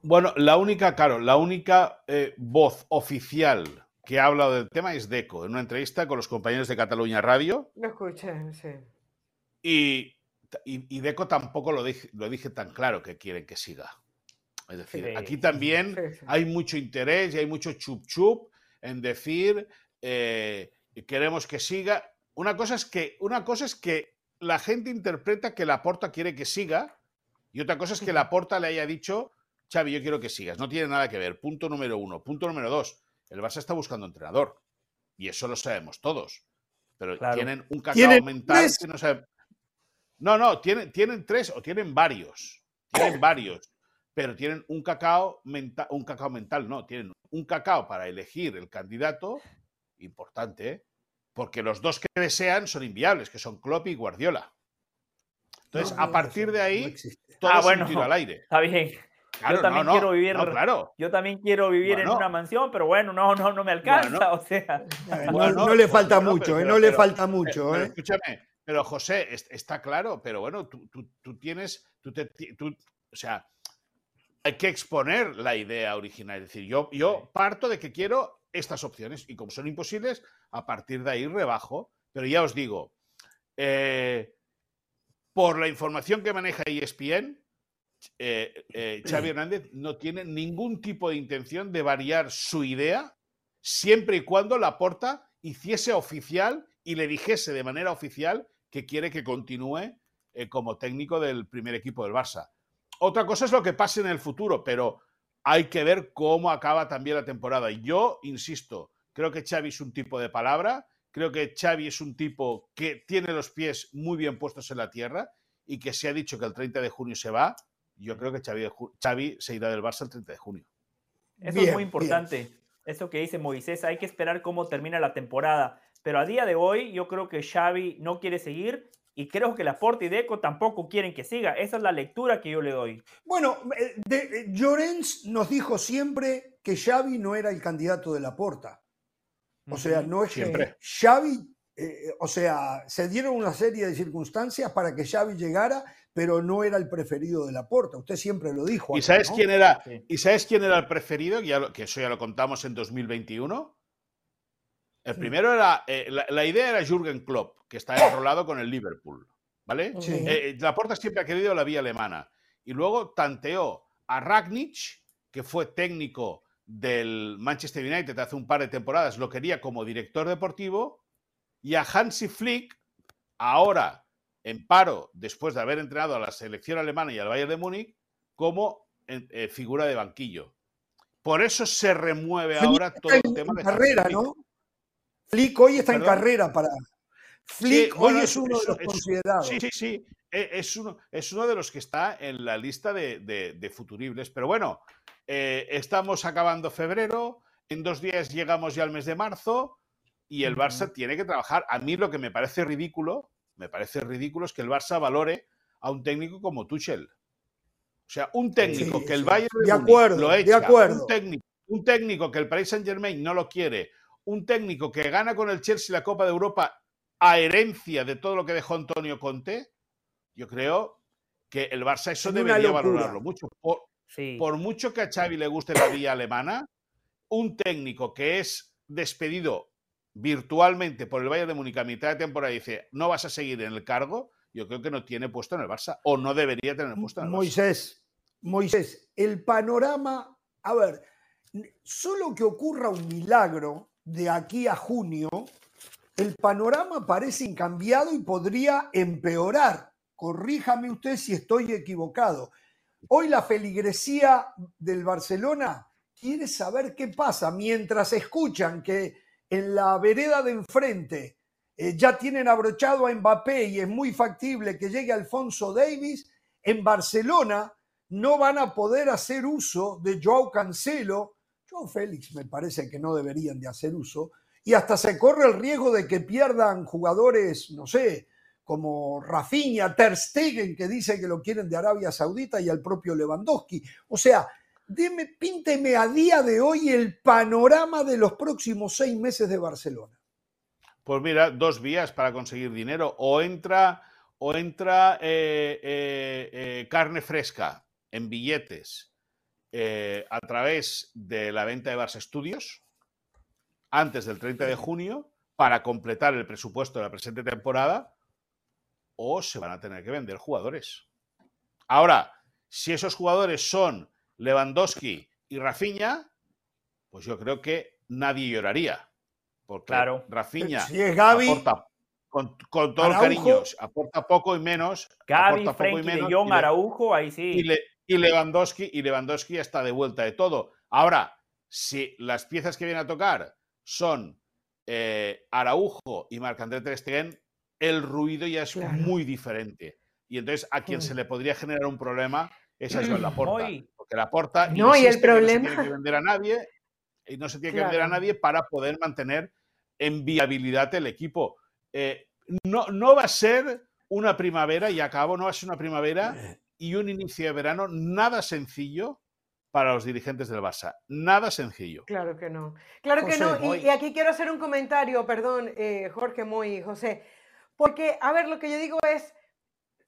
D: Bueno, la única, claro, la única eh, voz oficial que ha hablado del tema es Deco, en una entrevista con los compañeros de Cataluña Radio.
C: Lo escuché, sí.
D: Y, y, Deco tampoco lo dije, lo dije tan claro que quieren que siga. Es decir, aquí también hay mucho interés y hay mucho chup chup en decir eh, queremos que siga. Una cosa, es que, una cosa es que la gente interpreta que Laporta quiere que siga y otra cosa es que Laporta le haya dicho, Xavi, yo quiero que sigas. No tiene nada que ver. Punto número uno. Punto número dos. El Barça está buscando entrenador. Y eso lo sabemos todos. Pero tienen un cacao mental que no saben. No, no, tienen, tienen tres o tienen varios. Tienen varios. Pero tienen un cacao mental, un cacao mental, no, tienen un cacao para elegir el candidato importante, ¿eh? porque los dos que desean son inviables, que son Klopp y Guardiola. Entonces, a partir de ahí, todo ah, bueno, al aire.
B: Está bien. yo también quiero vivir, claro. yo también quiero vivir en una mansión, pero bueno, no, no, no me alcanza, o sea.
A: no, le falta mucho, no le falta mucho. ¿eh?
D: escúchame, pero José, está claro, pero bueno, tú, tienes, tú, o sea, hay que exponer la idea original. Es decir, yo, yo parto de que quiero estas opciones y como son imposibles, a partir de ahí rebajo. Pero ya os digo, eh, por la información que maneja ESPN, eh, eh, Xavi *clears throat* Hernández no tiene ningún tipo de intención de variar su idea siempre y cuando la porta hiciese oficial y le dijese de manera oficial que quiere que continúe como técnico del primer equipo del Barça. Otra cosa es lo que pase en el futuro, pero hay que ver cómo acaba también la temporada. Y yo, insisto, creo que Xavi es un tipo de palabra, creo que Xavi es un tipo que tiene los pies muy bien puestos en la tierra y que se ha dicho que el 30 de junio se va. Yo creo que Xavi, se irá del Barça el 30 de junio.
B: Eso es muy importante. Eso que dice Moisés, hay que esperar cómo termina la temporada. Pero a día de hoy yo creo que Xavi no quiere seguir y creo que Laporte y Deco tampoco quieren que siga. Esa es la lectura que yo le doy.
A: Bueno, eh, de, Llorens nos dijo siempre que Xavi no era el candidato de Laporta. O sea, no es
D: siempre.
A: Xavi, eh, o sea, se dieron una serie de circunstancias para que Xavi llegara, pero no era el preferido de Laporta. Usted siempre lo dijo.
D: ¿Y sabes quién era? ¿Y sabes quién era el preferido? Ya que eso ya lo contamos en 2021. El primero era, eh, la, idea era Jürgen Klopp, que está enrolado con el Liverpool, ¿vale? Sí. Eh, eh, Laporta siempre ha querido la vía alemana. Y luego tanteó a Ragnich, que fue técnico del Manchester United hace un par de temporadas, lo quería como director deportivo, y a Hansi Flick, ahora en paro, después de haber entrenado a la selección alemana y al Bayern de Múnich, como figura de banquillo. Por eso se remueve ahora todo el tema de
A: carrera, ¿no? Flick hoy está en carrera para. Flick hoy es uno de los considerados.
D: Sí, sí, sí. E, es uno, es uno de los que está en la lista de, futuribles. Pero bueno, eh, estamos acabando febrero. En dos días llegamos ya al mes de marzo y el Barça tiene que trabajar. A mí lo que me parece ridículo, me parece ridículo es que el Barça valore a un técnico como Tuchel. O sea, un técnico que el Bayern
A: de, acuerdo, lo echa, de acuerdo.
D: Un, técnico, un técnico que el Paris Saint Germain no lo quiere, un técnico que gana con el Chelsea la Copa de Europa a herencia de todo lo que dejó Antonio Conte, yo creo que el Barça eso debería valorarlo mucho. Por, mucho que a Xavi le guste la vía alemana, un técnico que es despedido virtualmente por el Bayern de Múnich a mitad de temporada y dice no vas a seguir en el cargo, yo creo que no tiene puesto en el Barça o no debería tener puesto en el
A: Moisés, Moisés, el panorama, a ver, solo que ocurra un milagro de aquí a junio, el panorama parece incambiado y podría empeorar. Corríjame usted si estoy equivocado. Hoy la feligresía del Barcelona quiere saber qué pasa mientras escuchan que en la vereda de enfrente eh, ya tienen abrochado a Mbappé y es muy factible que llegue Alfonso Davis. En Barcelona no van a poder hacer uso de Joao Cancelo. Joao Félix me parece que no deberían de hacer uso y hasta se corre el riesgo de que pierdan jugadores, no sé, como Rafinha, Ter Stegen, que dice que lo quieren de Arabia Saudita, y al propio Lewandowski. O sea, pínteme a día de hoy el panorama de los próximos seis meses de Barcelona.
D: Pues mira, dos vías para conseguir dinero. O entra, o entra eh, eh, eh, carne fresca en billetes a través de la venta de Barça Estudios, antes del 30 de junio para completar el presupuesto de la presente temporada o se van a tener que vender jugadores. Ahora, si esos jugadores son Lewandowski y Rafinha, pues yo creo que nadie lloraría. Porque claro. Rafinha
A: si es Gaby,
D: aporta, con, todo el cariño, aporta poco y menos.
B: Gaby, Frenkie y menos, de Jong, Araujo, ahí sí.
D: Y, Lewandowski, y Lewandowski está de vuelta de todo. Ahora, si las piezas que vienen a tocar son eh, Araujo y Marc-André Ter Stegen, el ruido ya es muy diferente. Y entonces a quien se le podría generar un problema es a Joan *clears throat* Laporta. Porque Laporta
C: no, y el problema...
D: no se tiene que vender a nadie y no se tiene que vender a nadie para poder mantener en viabilidad el equipo. Eh, no, no va a ser una primavera, y acabo, no va a ser una primavera eh. Y un inicio de verano nada sencillo para los dirigentes del Barça. Nada sencillo.
C: Claro que no. Claro que no. Y, aquí quiero hacer un comentario, perdón, eh, Jorge Moy, José, porque, a ver, lo que yo digo es,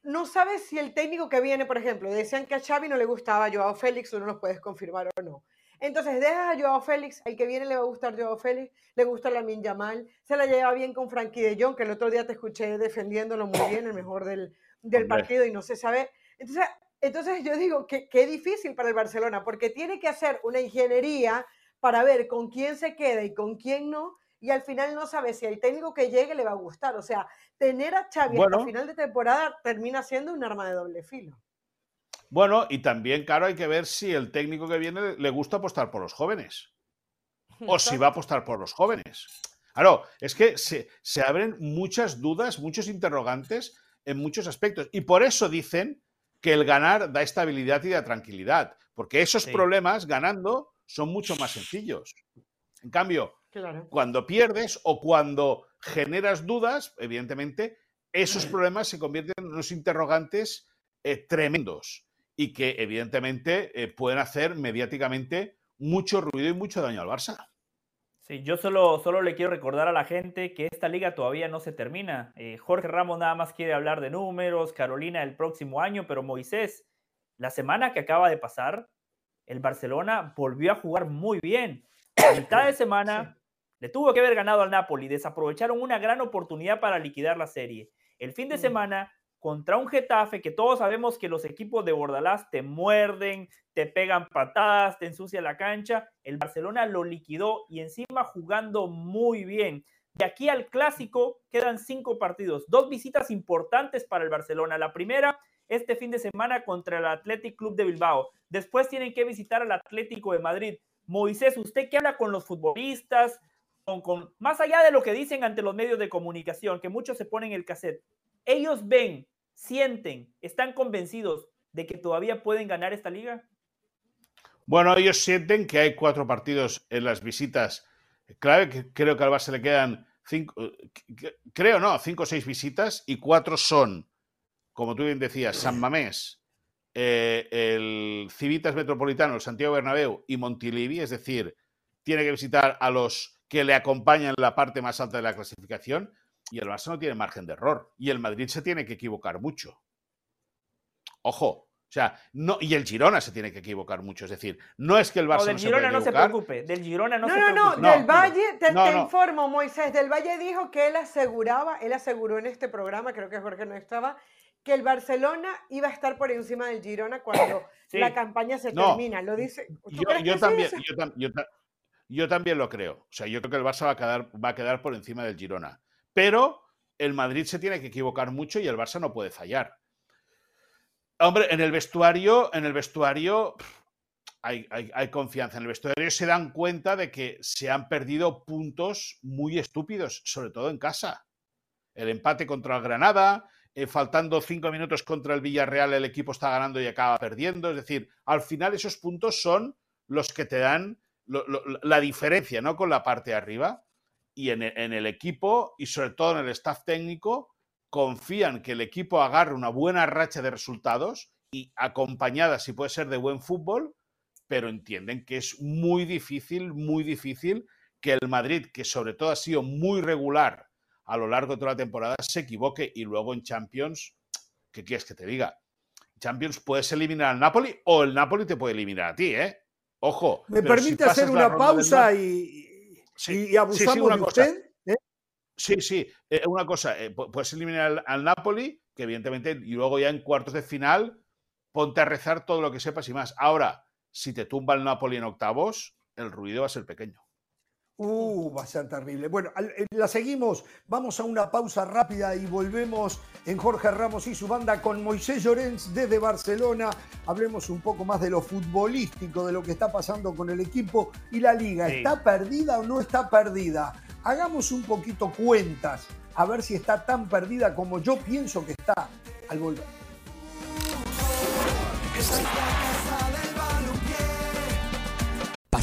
C: no sabes si el técnico que viene, por ejemplo, decían que a Xavi no le gustaba Joao Félix, tú no nos puedes confirmar o no. Entonces, dejas a Joao Félix, al que viene le va a gustar Joao Félix, le gusta la Yamal, se la lleva bien con Frankie de Jong, que el otro día te escuché defendiéndolo muy bien, el mejor del, del partido y no se sabe. Entonces, entonces yo digo que qué difícil para el Barcelona, porque tiene que hacer una ingeniería para ver con quién se queda y con quién no, y al final no sabe si el técnico que llegue le va a gustar. O sea, tener a Xavi hasta final de temporada termina siendo un arma de doble filo.
D: Bueno, y también, claro, hay que ver si el técnico que viene le gusta apostar por los jóvenes. *laughs* O si va a apostar por los jóvenes. Claro, es que se, se abren muchas dudas, muchos interrogantes en muchos aspectos. Y por eso dicen que el ganar da estabilidad y da tranquilidad, porque esos problemas ganando son mucho más sencillos. En cambio, cuando pierdes o cuando generas dudas, evidentemente, esos problemas se convierten en unos interrogantes eh, tremendos y que evidentemente eh, pueden hacer mediáticamente mucho ruido y mucho daño al Barça.
B: Sí, yo solo, solo le quiero recordar a la gente que esta liga todavía no se termina. Eh, Jorge Ramos nada más quiere hablar de números, Carolina el próximo año, pero Moisés, la semana que acaba de pasar, el Barcelona volvió a jugar muy bien. A mitad de semana le tuvo que haber ganado al Napoli, desaprovecharon una gran oportunidad para liquidar la serie. El fin de mm. semana contra un Getafe que todos sabemos que los equipos de Bordalás te muerden, te pegan patadas, te ensucia la cancha. El Barcelona lo liquidó y encima jugando muy bien. De aquí al clásico quedan cinco partidos, dos visitas importantes para el Barcelona. La primera, este fin de semana contra el Athletic Club de Bilbao. Después tienen que visitar al Atlético de Madrid. Moisés, usted que habla con los futbolistas, con, más allá de lo que dicen ante los medios de comunicación, que muchos se ponen el cassette, ellos ven sienten, están convencidos de que todavía pueden ganar esta liga?
D: Bueno, ellos sienten que hay cuatro partidos en las visitas. Claro que creo que al Barça le quedan cinco, creo no, cinco o seis visitas y cuatro son, como tú bien decías, San Mamés, eh, el Civitas Metropolitano, el Santiago Bernabéu y Montilivi, es decir, tiene que visitar a los que le acompañan en la parte más alta de la clasificación y el Barça no tiene margen de error y el Madrid se tiene que equivocar mucho. Ojo, o sea, no, y el Girona se tiene que equivocar mucho. Es decir, no es que el Barça
B: no, del
D: no
B: Girona
D: se
B: no se preocupe. Del Girona no,
C: no
B: se
C: no,
B: preocupe.
C: No, del Valle, te,
D: no,
C: te
D: no.
C: informo, Moisés. Del Valle dijo que él aseguraba, él aseguró en este programa, creo que Jorge no estaba, que el Barcelona iba a estar por encima del Girona cuando *coughs*
B: Sí.
C: la campaña se
D: No.
C: termina. Lo dice. ¿Tú
D: Yo, también,
C: eso?
D: yo, tam- yo ta- yo también lo creo. O sea, yo creo que el Barça va a quedar, va a quedar por encima del Girona. Pero el Madrid se tiene que equivocar mucho y el Barça no puede fallar. Hombre, en el vestuario, en el vestuario hay, hay- hay confianza. En el vestuario se dan cuenta de que se han perdido puntos muy estúpidos, sobre todo en casa. El empate contra el Granada, eh, faltando cinco minutos contra el Villarreal, el equipo está ganando y acaba perdiendo. Es decir, al final esos puntos son los que te dan la diferencia ¿no? con la parte de arriba. Y en el, en el equipo y sobre todo en el staff técnico confían que el equipo agarre una buena racha de resultados y acompañada, si puede ser, de buen fútbol, pero entienden que es muy difícil, muy difícil que el Madrid, que sobre todo ha sido muy regular a lo largo de toda la temporada, se equivoque y luego en Champions, ¿qué quieres que te diga? Champions puedes eliminar al Napoli o el Napoli te puede eliminar a ti, ¿eh? Ojo.
A: ¿Me
D: si
A: permite hacer una
D: del
A: pausa y,
D: Sí,
A: y-
D: sí,
A: abusamos
D: sí, una
A: de
D: cosa.
A: usted? ¿eh?
D: Sí, sí. eh, una cosa, eh, pu- puedes eliminar al, al Napoli, que evidentemente, y luego ya en cuartos de final, ponte a rezar todo lo que sepas y más. Ahora, si te tumba el Napoli en octavos, el ruido va a ser pequeño.
A: Uh, va a ser terrible. Bueno, eh, la seguimos. Vamos a una pausa rápida y volvemos en Jorge Ramos y su banda con Moisés Llorens desde Barcelona. Hablemos un poco más de lo futbolístico, de lo que está pasando con el equipo y la liga.
B: Sí.
A: ¿Está perdida o no está perdida? Hagamos un poquito cuentas, a ver si está tan perdida como yo pienso que está al volver.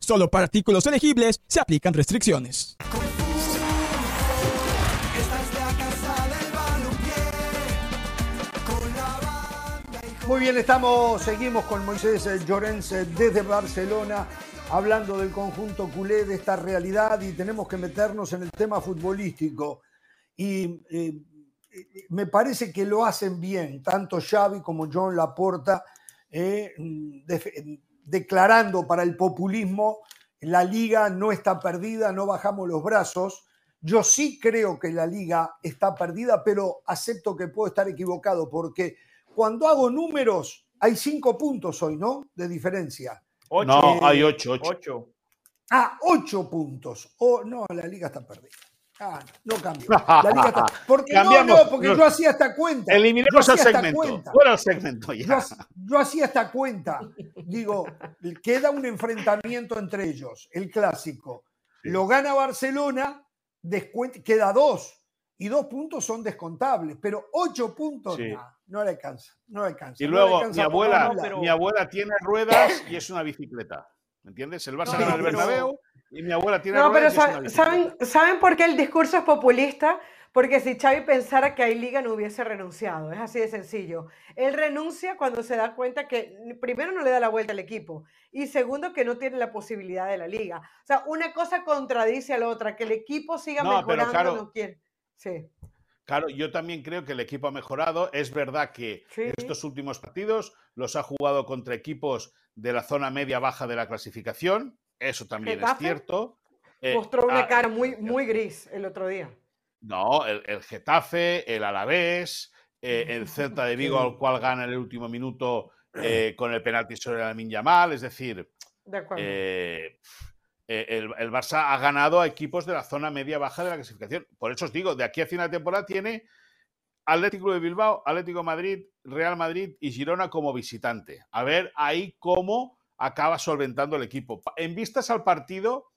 E: Solo para artículos elegibles se aplican restricciones.
A: Muy bien, estamos, seguimos con Moisés Llorens eh, desde Barcelona, hablando del conjunto culé, de esta realidad, y tenemos que meternos en el tema futbolístico. Y eh, eh, me parece que lo hacen bien, tanto Xavi como John Laporta, eh, de- declarando para el populismo, la liga no está perdida, no bajamos los brazos. Yo sí creo que la liga está perdida, pero acepto que puedo estar equivocado, porque cuando hago números, hay cinco puntos hoy, ¿no? De diferencia.
B: Ocho.
D: No, hay ocho, ocho.
B: Ocho.
A: Ah, ocho puntos. Oh, no, la liga está perdida. Ah, no, cambio. La liga está... *laughs* Porque
D: Cambiamos.
A: no, no, porque yo hacía esta cuenta.
D: Eliminemos el segmento. Fuera el segmento
A: Yo,
D: ya.
A: yo hacía esta cuenta. Digo, queda un enfrentamiento entre ellos, el clásico.
D: Sí.
A: Lo gana Barcelona, descuent- queda dos. Y dos puntos son descontables, pero ocho puntos
D: Sí.
A: nah, no le alcanza. No le alcanza.
D: Y
A: no
D: luego,
A: alcanza
D: mi abuela,
B: no, pero-
D: mi abuela tiene ruedas y es una bicicleta. ¿Me entiendes? El Barça
B: No,
D: el
B: pero-
D: Bernabéu y mi abuela tiene
C: No, pero. ¿saben, ¿saben por qué el discurso es populista? Porque si Xavi pensara que hay liga no hubiese renunciado, es así de sencillo. Él renuncia cuando se da cuenta que primero no le da la vuelta al equipo y segundo que no tiene la posibilidad de la liga. O sea, una cosa contradice a la otra, que el equipo siga
D: No, pero
C: mejorando
D: claro.
C: no quiere. Sí.
D: Claro, yo también creo que el equipo ha mejorado. Es verdad que
C: Sí.
D: estos últimos partidos los ha jugado contra equipos de la zona media-baja de la clasificación. Eso también es cierto.
C: mostró una ah, cara muy, muy gris el otro día.
D: No, el, Getafe, el Alavés, el *laughs* Celta de Vigo, al cual gana en el último minuto con el penalti sobre la Yamal, es decir, el, el, Barça ha ganado a equipos de la zona media-baja de la clasificación. Por eso os digo, de aquí a final de temporada tiene Atlético de Bilbao, Atlético de Madrid, Real Madrid y Girona como visitante. A ver ahí cómo acaba solventando el equipo. En vistas al partido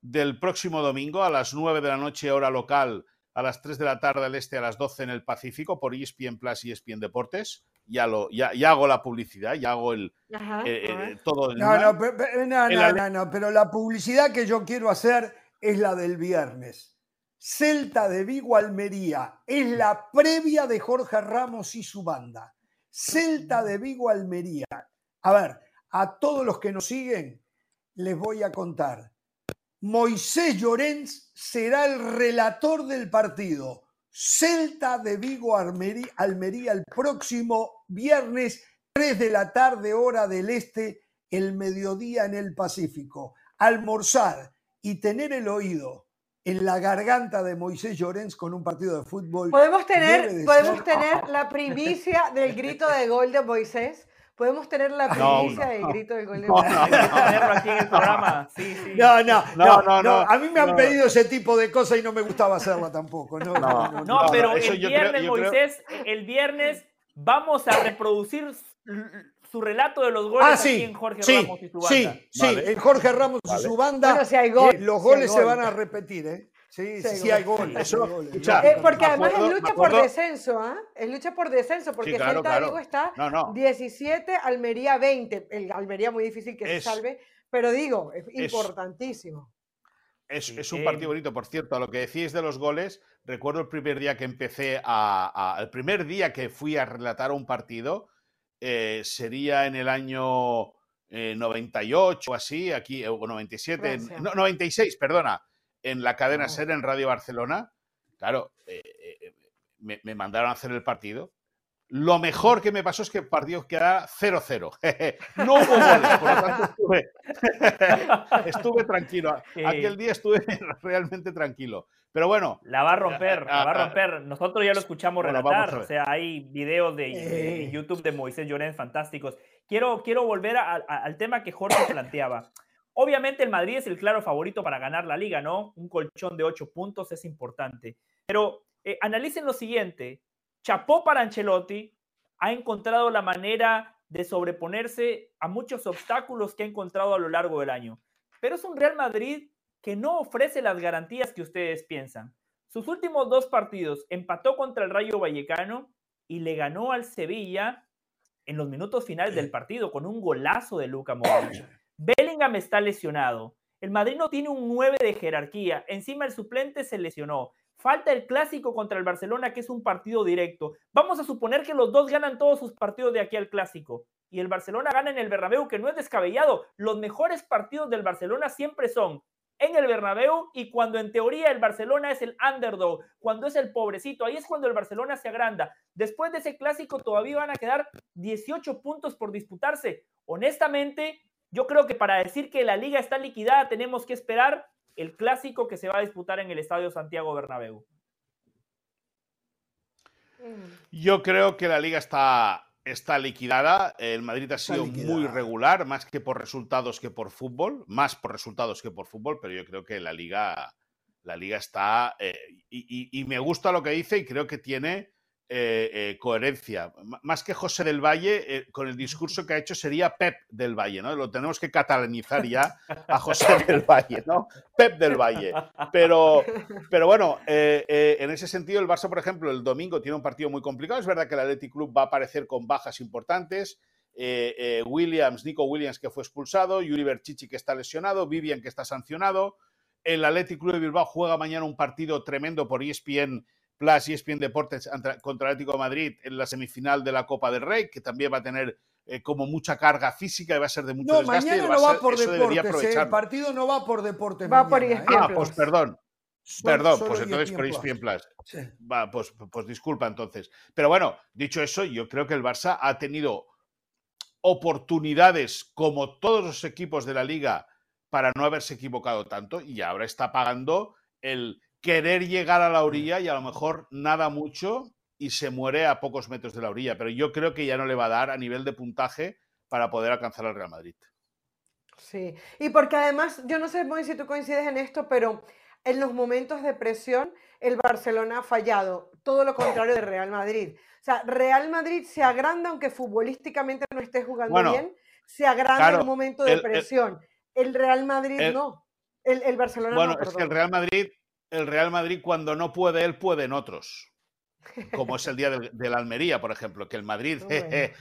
D: del próximo domingo a las 9 de la noche hora local, a las 3 de la tarde del este, a las 12 en el Pacífico por ESPN Plus y ESPN Deportes. Ya, lo, ya, hago la publicidad, ya hago el, eh, eh, todo el...
A: No, no, no, no, pero la publicidad que yo quiero hacer es la del viernes. Celta de Vigo Almería. Es la previa de Jorge Ramos y su banda. Celta de Vigo Almería. A ver, a todos los que nos siguen, les voy a contar. Moisés Llorens será el relator del partido. Celta de Vigo Almería, el próximo viernes, 3 de la tarde, hora del este, el mediodía en el Pacífico. Almorzar y tener el oído en la garganta de Moisés Llorens con un partido de fútbol.
C: Podemos tener, podemos tener *laughs* la primicia del grito de gol de Moisés. Podemos tener la primicia del grito de gol de. No,
B: no, aquí en el programa. Sí,
A: sí. No, no, no, no, A mí me han pedido ese tipo de cosas y no me gustaba hacerla tampoco. No,
B: no, no, pero el viernes, Moisés, el viernes vamos a reproducir su relato de los goles ah, aquí en Jorge Ramos y su banda.
A: Sí, sí, en Jorge Ramos y su banda. si hay gol, los goles se van a repetir, ¿eh? Sí, sí, sí, hay goles.
C: Eh, porque además es lucha por descenso, ¿ah? Es lucha por descenso, porque Celta Vigo está 17, Almería 20. El Almería muy difícil que se salve, pero digo, es, importantísimo.
D: Es, un partido bonito, por cierto, a lo que decís de los goles, recuerdo el primer día que empecé a, el primer día que fui a relatar un partido, eh, sería en el año 98 eh, o así, aquí, o 97, no, 96, perdona, en la cadena SER en Radio Barcelona. Claro, eh, me, mandaron a hacer el partido. Lo mejor que me pasó es que el partido quedaba *laughs* 0-0. no hubo goles, por lo tanto estuve, *laughs* estuve tranquilo. Aquel día estuve *laughs* realmente tranquilo. Pero bueno.
B: La va a romper, la va a romper. Nosotros ya lo escuchamos relatar. O sea, hay videos de, YouTube de Moisés Llorens fantásticos. Quiero, quiero volver al tema que Jorge planteaba. Obviamente el Madrid es el claro favorito para ganar la liga, ¿no? Un colchón de ocho puntos es importante. Pero eh, analicen lo siguiente. Chapó para Ancelotti ha encontrado la manera de sobreponerse a muchos obstáculos que ha encontrado a lo largo del año. Pero es un Real Madrid que no ofrece las garantías que ustedes piensan. Sus últimos dos partidos empató contra el Rayo Vallecano y le ganó al Sevilla en los minutos finales del partido con un golazo de Luca Modric. Bellingham está lesionado. El Madrid no tiene un 9 de jerarquía. Encima el suplente se lesionó. Falta el clásico contra el Barcelona, que es un partido directo. Vamos a suponer que los dos ganan todos sus partidos de aquí al clásico. Y el Barcelona gana en el Bernabéu, que no es descabellado. Los mejores partidos del Barcelona siempre son en el Bernabéu y cuando en teoría el Barcelona es el underdog, cuando es el pobrecito, ahí es cuando el Barcelona se agranda. Después de ese clásico todavía van a quedar 18 puntos por disputarse. Honestamente, yo creo que para decir que la liga está liquidada tenemos que esperar el clásico que se va a disputar en el Estadio Santiago Bernabéu.
D: Yo creo que la liga está está liquidada. El Madrid ha sido muy regular, más que por resultados que por fútbol, más por resultados que por fútbol, pero yo creo que la liga, la liga está. Eh, y, me gusta lo que dice y creo que tiene eh, eh, coherencia. más que José del Valle, eh, con el discurso que ha hecho sería Pep del Valle, ¿no? Lo tenemos que catalanizar ya a José *laughs* del Valle, ¿no? Pep del Valle. Pero, pero bueno, en ese sentido, el Barça, por ejemplo, el domingo tiene un partido muy complicado. Es verdad que el Athletic Club va a aparecer con bajas importantes. Williams, Nico Williams, que fue expulsado, Yuri Berchichi, que está lesionado, Vivian, que está sancionado. El Athletic Club de Bilbao juega mañana un partido tremendo por ESPN Plus y ESPN Deportes contra Atlético de Madrid en la semifinal de la Copa del Rey, que también va a tener eh, como mucha carga física y va a ser de mucho
A: no,
D: desgaste.
A: Mañana no va, por deportes, eh, el partido no va por deportes.
C: Va por ESPN
D: Ah, pues perdón. Perdón, pues entonces por ESPN Plus. Va, pues, pues disculpa entonces. Pero bueno, dicho eso, yo creo que el Barça ha tenido oportunidades, como todos los equipos de la liga, para no haberse equivocado tanto y ahora está pagando el querer llegar a la orilla y a lo mejor nada mucho y se muere a pocos metros de la orilla. Pero yo creo que ya no le va a dar a nivel de puntaje para poder alcanzar al Real Madrid.
C: Sí, y porque además, yo no sé muy si tú coincides en esto, pero en los momentos de presión, el Barcelona ha fallado, todo lo contrario de Real Madrid. O sea, Real Madrid se agranda aunque futbolísticamente no esté jugando bien, se agranda en un momento de presión. El, Real Madrid no. El, Barcelona no.
D: Bueno, es que el Real Madrid, el Real Madrid cuando no puede él, pueden otros como es el día de, la Almería, por ejemplo, que el Madrid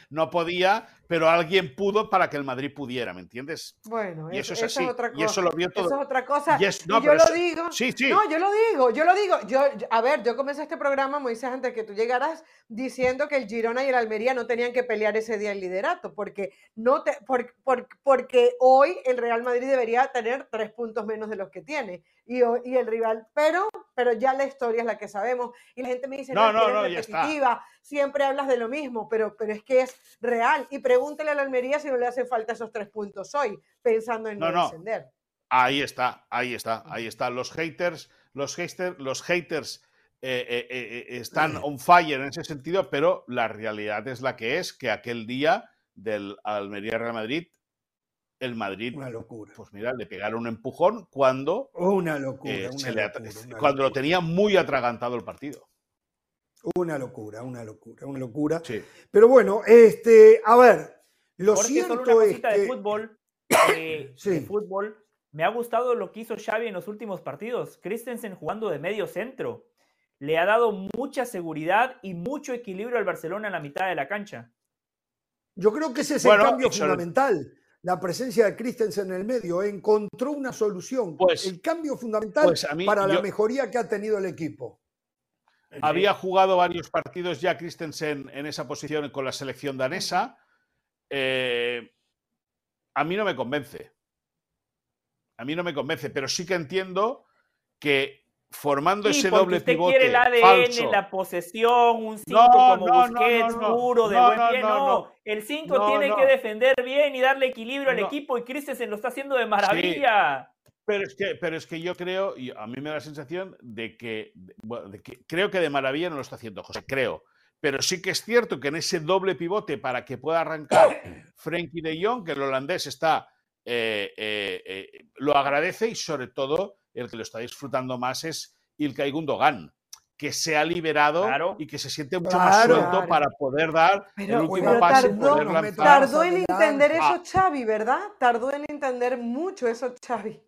D: no podía, pero alguien pudo para que el Madrid pudiera, ¿me entiendes?
C: Bueno, y eso, es así. otra cosa.
D: Y eso lo vio todo.
C: Eso es otra cosa. Y, yo lo digo. Sí, sí. No, yo lo digo, yo lo digo. Yo, a ver, yo comencé este programa, Moisés, antes que tú llegaras, diciendo que el Girona y el Almería no tenían que pelear ese día el liderato, porque, no te, porque hoy el Real Madrid debería tener tres puntos menos de los que tiene. Y, y el rival, pero, pero ya la historia es la que sabemos. Y la gente me dice, no, no, no, repetitiva, siempre hablas de lo mismo, pero, pero es que es real. Y pregúntele a la Almería si no le hacen falta esos tres puntos hoy, pensando en no, no, descender.
D: Ahí está, ahí está, ahí está. Los haters, los haters, los haters eh, eh, eh, están *clears throat* on fire en ese sentido, pero la realidad es la que es, que aquel día del Almería Real Madrid el Madrid,
A: una locura.
D: pues mira, le pegaron un empujón cuando,
A: una locura,
D: cuando lo tenía muy atragantado el partido.
A: Una locura, una locura, una locura. Pero bueno, este, a ver, lo cierto es que...
B: de fútbol, *coughs* eh, de fútbol, me ha gustado lo que hizo Xavi en los últimos partidos. Christensen jugando de medio centro. Le ha dado mucha seguridad y mucho equilibrio al Barcelona en la mitad de la cancha.
A: Yo creo que ese es el cambio fundamental. La presencia de Christensen en el medio encontró una solución. Pues, el cambio fundamental pues para la mejoría que ha tenido el equipo.
D: Había jugado varios partidos ya Christensen en esa posición con la selección danesa. Eh, a mí no me convence. A mí no me convence, pero sí que entiendo que formando ese doble usted pivote
B: quiere el ADN, la posesión, un 5 como Busquets, puro, de buen pie. No, el 5 tiene que defender bien y darle equilibrio al equipo y Christensen lo está haciendo de maravilla.
D: Pero es, que, pero es que yo creo, y a mí me da la sensación de que, creo que de maravilla no lo está haciendo José, creo. Pero sí que es cierto que en ese doble pivote para que pueda arrancar *coughs* Frenkie de Jong, que el holandés está, eh, eh, eh, lo agradece y sobre todo el que lo está disfrutando más es Ilkay Gundogan, que se ha liberado y que se siente mucho más suelto para poder dar el último paso
C: tardó, Tardó en entender eso ah. Xavi, ¿verdad? Tardó en entender mucho eso Xavi.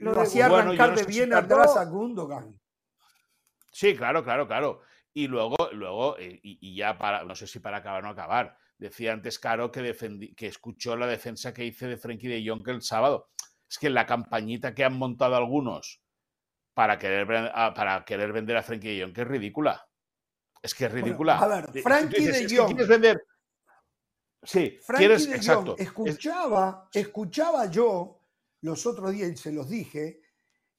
A: Lo, hacía arrancar de bien atrás a Gundogan.
D: Sí, claro, claro, claro. Y luego, luego eh, y, ya para, no sé si para acabar o no acabar, decía antes Caro que, que escuchó la defensa que hice de Frenkie de Jong el sábado. Es que la campañita que han montado algunos para querer, ah, para querer vender a Frenkie de Jong, que es ridícula. Es que es ridícula.
A: a ver, Frenkie de Jong.
D: ¿Quieres vender? Sí, quieres, exacto.
A: Escuchaba, escuchaba yo los otros días, se los dije,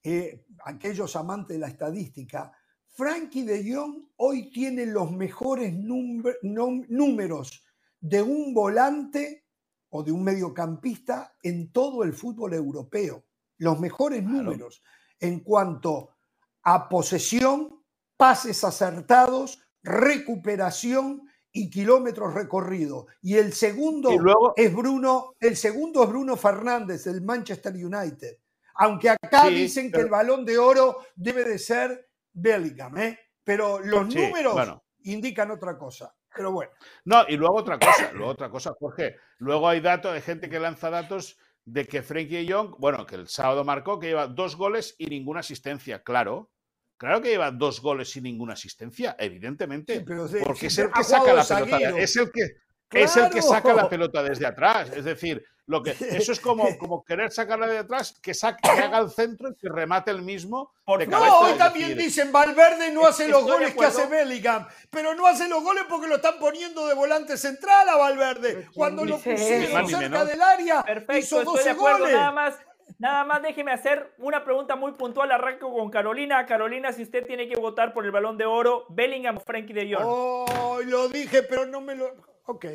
A: eh, aquellos amantes de la estadística, Frankie de Jong hoy tiene los mejores números de un volante o de un mediocampista en todo el fútbol europeo. Los mejores números en cuanto a posesión, pases acertados, recuperación y kilómetros recorridos. Y el segundo es Bruno, el segundo es Bruno Fernández, del Manchester United. Aunque acá dicen que el balón de oro debe de ser Bellingham, ¿eh? pero los números indican otra cosa. Pero bueno.
D: No, y luego otra cosa, luego otra cosa, Jorge. Luego hay datos, de gente que lanza datos de que Frankie Young, bueno, que el sábado marcó, que lleva dos goles y ninguna asistencia, claro. Claro que lleva dos goles y ninguna asistencia, evidentemente. porque es el que saca la pelota. Es el que, es el que saca la pelota desde atrás. Es decir, lo que, *laughs* eso es como, como querer sacarla de atrás, que, saque, que haga el centro y que remate el mismo.
A: De no, hoy también dicen Valverde no hace los goles que hace Bellingham, pero no hace los goles porque lo están poniendo de volante central a Valverde. Cuando lo pusieron cerca del área, hizo 12 goles.
B: Nada más Nada más déjeme hacer una pregunta muy puntual. Arranco con Carolina. Carolina, si usted tiene que votar por el balón de oro, Bellingham o Frankie de Jong.
A: Oh, lo dije, pero no me lo. Ok,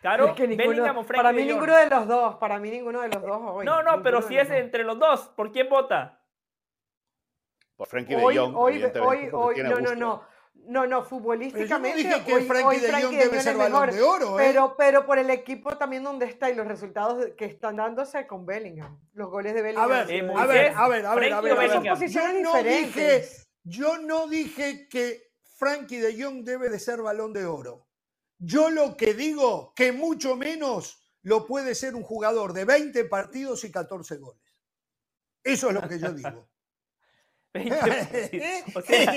B: Claro,
C: que ninguno, para mí ninguno de los dos, para mí ninguno de los dos hoy.
B: No, no, pero si es entre los dos, ¿por quién vota?
D: Por Frankie de Jong.
C: Hoy, hoy, hoy, no, no, no. No, no, futbolísticamente.
A: Yo no dije que Frankie, de Jong debe ser balón de oro,
C: ¿eh? Pero, pero por el equipo también donde está y los resultados que están dándose con Bellingham. Los goles de Bellingham.
A: A ver,
C: eh,
A: a ver, a ver, a ver, a ver.
C: Son posiciones
A: yo no
C: diferentes.
A: Dije, yo no dije que Frankie de Jong debe de ser balón de oro. Yo lo que digo, que mucho menos lo puede ser un jugador de 20 partidos y 14 goles. Eso es lo que yo digo. *laughs*
B: o sea,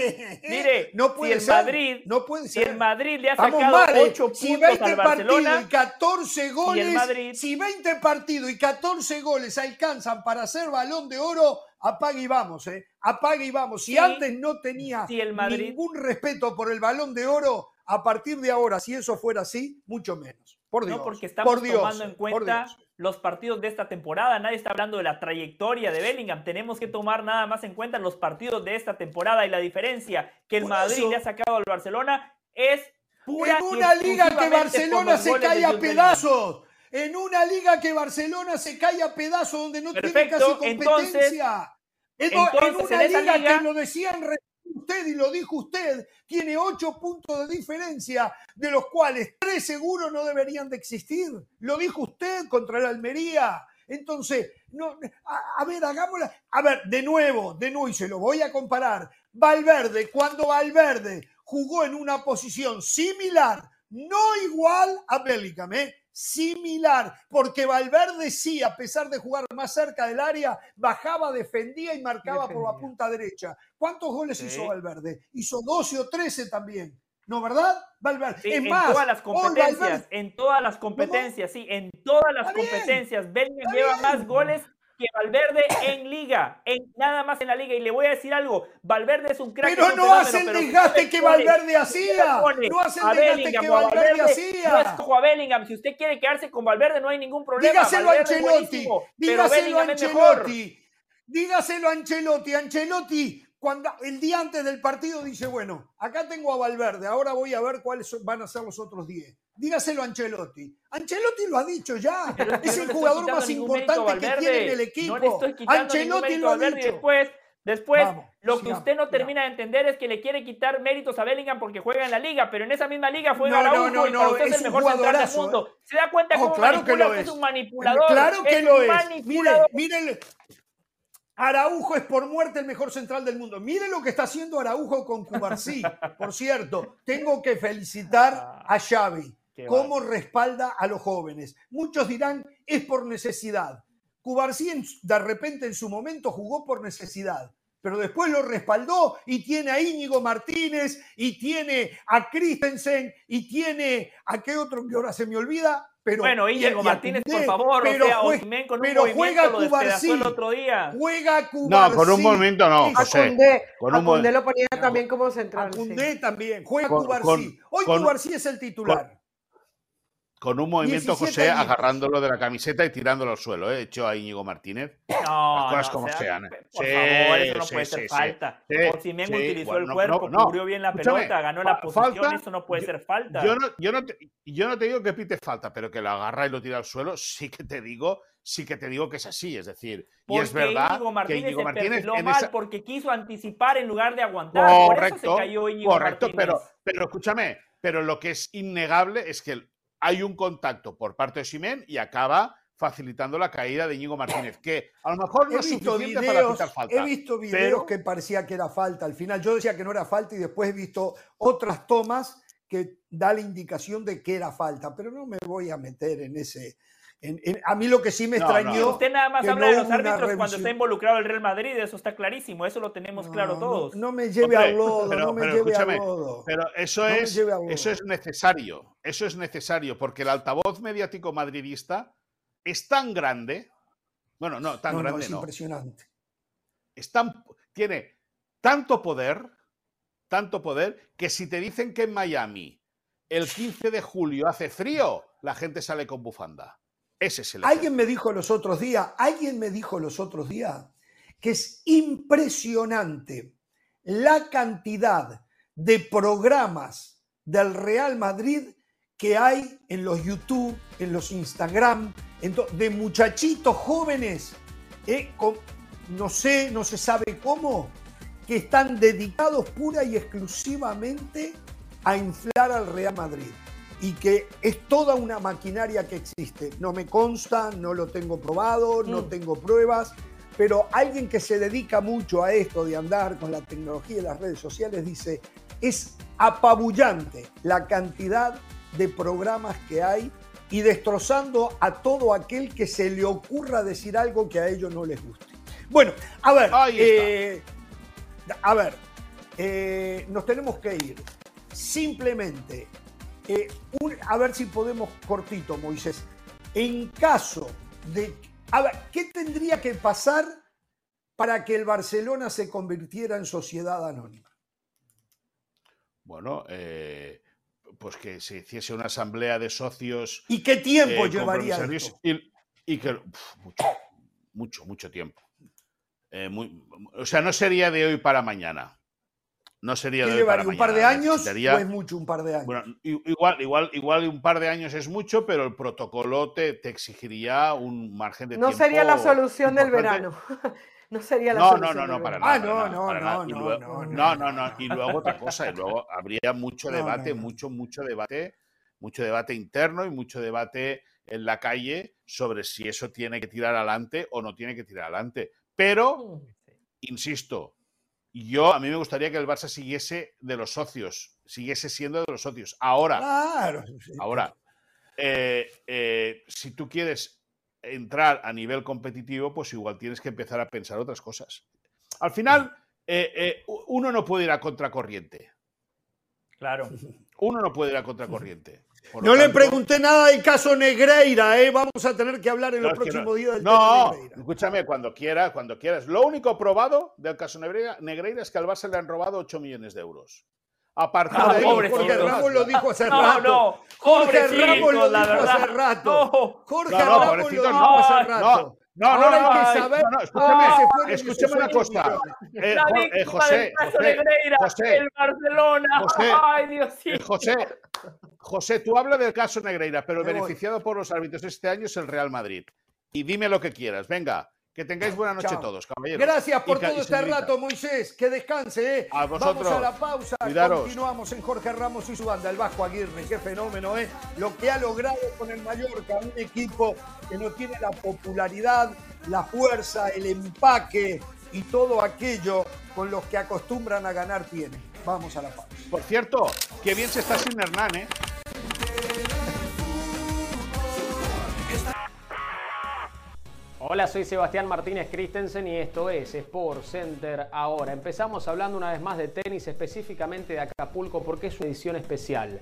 B: mire, no puede si el Madrid,
A: no puede
B: si el Madrid le ha sacado 8 puntos si 20 al Barcelona
A: y 14 goles, si 20 partidos y 14 goles alcanzan para ser balón de oro, apague y vamos, eh. Apague y vamos. Si antes no tenía ningún respeto por el balón de oro, a partir de ahora, si eso fuera así, mucho menos. Por Dios.
B: No, porque estamos tomando en cuenta los partidos de esta temporada. Nadie está hablando de la trayectoria de Bellingham. Tenemos que tomar nada más en cuenta los partidos de esta temporada y la diferencia que el Madrid le ha sacado al Barcelona es pura
A: En una liga que Barcelona se cae a pedazos. En una liga que Barcelona se cae a pedazos donde no tiene casi competencia. en, una liga, que lo decían usted y lo dijo usted, tiene ocho puntos de diferencia, de los cuales tres seguros no deberían de existir. Lo dijo usted contra la Almería. Entonces, no, a, ver, hagámosla. A ver, de nuevo, de nuevo, y se lo voy a comparar. Valverde, cuando Valverde jugó en una posición similar, no igual a Bellingham, ¿eh? Similar, porque Valverde sí, a pesar de jugar más cerca del área, bajaba, defendía y marcaba por la punta derecha. ¿Cuántos goles hizo Valverde? Hizo 12 o 13 también. ¿No, verdad? Valverde.
B: en todas las competencias, en todas las competencias, sí, en todas las competencias. Bellingham lleva más goles que Valverde en liga, en nada más en la liga. Y le voy a decir algo, Valverde es un crack.
A: Pero no hace el desgaste que Valverde hacía. No hace el desgaste que Valverde, hacía. No es
B: como a Bellingham. Si usted quiere quedarse con Valverde, no hay ningún problema.
A: Dígaselo a Ancelotti. Dígaselo a Ancelotti. Dígaselo a Ancelotti. Ancelotti cuando el día antes del partido dice, bueno, acá tengo a Valverde, ahora voy a ver cuáles van a ser los otros 10. Dígaselo a Ancelotti. Ancelotti lo ha dicho ya. *laughs* es el jugador más importante que tiene en el equipo. Ancelotti lo ha dicho.
B: después, después lo que usted no termina de entender es que le quiere quitar méritos a Bellingham porque juega en la liga, pero en esa misma liga juega no, no, y para usted es el mejor central del mundo. ¿eh? ¿Se da cuenta oh, cómo claro que lo es. es un manipulador?
A: Claro que lo es. Mire, mire, Araujo es por muerte el mejor central del mundo. Mire lo que está haciendo Araujo con Cubarsí. *laughs* Por cierto, tengo que felicitar a Xavi. Cómo respalda a los jóvenes. Muchos dirán, es por necesidad. Cubarsí de repente en su momento jugó por necesidad, pero después lo respaldó y tiene a Íñigo Martínez y tiene a Christensen y tiene a qué otro que ahora se me olvida,
B: bueno, Íñigo Martínez, por favor,
A: pero,
B: o sea, Osimhen con un pero juega despedazó el otro día.
A: Juega Cubarsí.
D: No, con un movimiento no, José.
C: con un lo ponía también como central.
A: Cundé también, juega Cubarsí. Hoy Cubarsí es el titular
D: con un movimiento, José, agarrándolo de la camiseta y tirándolo al suelo, ¿eh? Hecho a Íñigo Martínez.
B: No, Las cosas como sean. ¿eh? Por favor, eso no puede ser falta. Osimhen utilizó el cuerpo, cubrió bien la pelota, ganó la posición, eso no puede ser falta.
D: Yo no, yo, no te, yo no te digo que pite falta, pero que lo agarra y lo tira al suelo, sí que te digo sí que te digo que es así, es decir, y es verdad
B: Íñigo Martínez que Íñigo Martínez se mal porque quiso anticipar en lugar de aguantar, correcto, por eso se cayó Íñigo
D: correcto,
B: Martínez.
D: pero pero escúchame, pero lo que es innegable es que hay un contacto por parte de Simen y acaba facilitando la caída de Íñigo Martínez, que a lo mejor no es suficiente para quitar falta.
A: He visto videos que parecía que era falta. Al final yo decía que no era falta y después he visto otras tomas que da la indicación de que era falta, pero no me voy a meter en ese, a mí lo que sí me extrañó.
B: Usted nada más habla de los árbitros cuando está involucrado el Real Madrid, eso está clarísimo, eso lo tenemos claro todos.
A: No, me lleve a lodo, no me lleve a lodo.
D: Pero eso es, eso es necesario, eso es necesario, porque el altavoz mediático madridista es tan grande, bueno, no, tan grande
A: es impresionante.
D: Es tiene tanto poder, tanto poder, que si te dicen que en Miami el 15 de julio hace frío, la gente sale con bufanda. Ese es el
A: Alguien me dijo los otros días, alguien me dijo los otros días que es impresionante la cantidad de programas del Real Madrid que hay en los YouTube, en los Instagram, de muchachitos jóvenes, eh, no sé, no se sabe cómo, que están dedicados pura y exclusivamente a inflar al Real Madrid y que es toda una maquinaria que existe. No me consta, no lo tengo probado, no mm. tengo pruebas, pero alguien que se dedica mucho a esto de andar con la tecnología y las redes sociales dice, es apabullante la cantidad de programas que hay y destrozando a todo aquel que se le ocurra decir algo que a ellos no les guste. Bueno, a ver, eh, a ver, eh, nos tenemos que ir. Simplemente eh, a ver si podemos cortito, Moisés. En caso de... A ver, ¿qué tendría que pasar para que el Barcelona se convirtiera en sociedad anónima?
D: Bueno, eh, pues que se hiciese una asamblea de socios.
A: ¿Y qué tiempo eh, llevaría
D: esto? Y, que mucho, mucho, mucho tiempo. o sea, no sería de hoy para mañana. No sería
A: de para ¿Un par de años o es mucho un par de años?
D: Bueno, igual, igual, igual un par de años es mucho, pero el protocolo te, te exigiría un margen de
C: no
D: tiempo.
C: No sería la solución del verano. *laughs* no sería la
D: no,
C: solución.
D: No, no, no, para
A: nada.
D: Ah,
A: no, no,
D: no,
A: no,
D: no, no, no. Y luego otra cosa, y luego habría mucho debate, mucho, mucho debate, mucho debate interno y mucho debate en la calle sobre si eso tiene que tirar adelante o no tiene que tirar adelante. Pero, insisto, yo, a mí me gustaría que el Barça siguiese de los socios, siguiese siendo de los socios. Ahora, ahora, eh, eh, si tú quieres entrar a nivel competitivo, pues igual tienes que empezar a pensar otras cosas. Al final, eh, uno no puede ir a contracorriente.
B: Claro.
D: Uno no puede ir a *laughs* contracorriente.
A: No le pregunté nada del caso Negreira, ¿eh? Vamos a tener que hablar en los próximos días del
D: no, escúchame, cuando quieras, cuando quieras. Lo único probado del caso Negreira, Negreira es que al Barça le han robado 8 millones de euros. A partir ah, de
A: ahí, Jorge Ramos lo dijo hace rato. No, Jorge Ramos lo dijo hace rato. Jorge Ramos lo dijo hace rato.
D: No, no, no, no, escúchame, escúchame una cosa. Eh, eh, José, José,
B: el Barcelona.
D: José,
B: Ay, Dios.
D: Eh, José, José, tú hablas del caso Negreira, pero el beneficiado por los árbitros este año es el Real Madrid. Y dime lo que quieras. Venga, que tengáis buena noche todos, caballeros.
A: Gracias por todo este rato, Moisés. Que descanse, ¿eh?
D: A vosotros.
A: Vamos a la pausa. Continuamos en Jorge Ramos y su banda, el Vasco Aguirre. Qué fenómeno, ¿eh? Lo que ha logrado con el Mallorca, un equipo que no tiene la popularidad, la fuerza, el empaque y todo aquello con los que acostumbran a ganar tiene. Vamos a la pausa.
D: Por cierto, qué bien se está sin Hernán, ¿eh?
F: Hola, soy Sebastián Martínez Christensen y esto es Sport Center ahora. Empezamos hablando una vez más de tenis, específicamente de Acapulco, porque es una edición especial.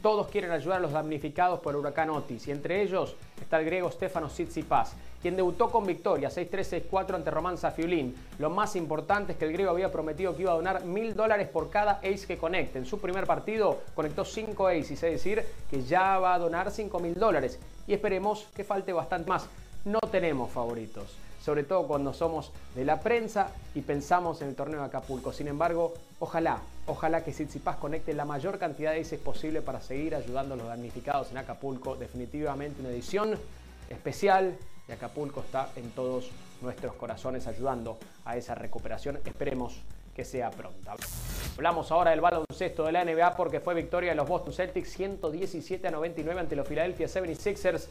F: Todos quieren ayudar a los damnificados por el huracán Otis y entre ellos está el griego Stefano Tsitsipas, quien debutó con victoria 6-3-6-4 ante Román Safiulín. Lo más importante es que el griego había prometido que iba a donar mil dólares por cada ace que conecte. En su primer partido conectó 5 aces, es decir, que ya va a donar 5 mil dólares. Y esperemos que falte bastante más no tenemos favoritos, sobre todo cuando somos de la prensa y pensamos en el torneo de Acapulco. Sin embargo, ojalá, ojalá que Tsitsipas conecte la mayor cantidad de aces posible para seguir ayudando a los damnificados en Acapulco. Definitivamente una edición especial y Acapulco está en todos nuestros corazones ayudando a esa recuperación. Esperemos que sea pronta. Hablamos ahora del baloncesto de la NBA porque fue victoria de los Boston Celtics 117 a 99 ante los Philadelphia 76ers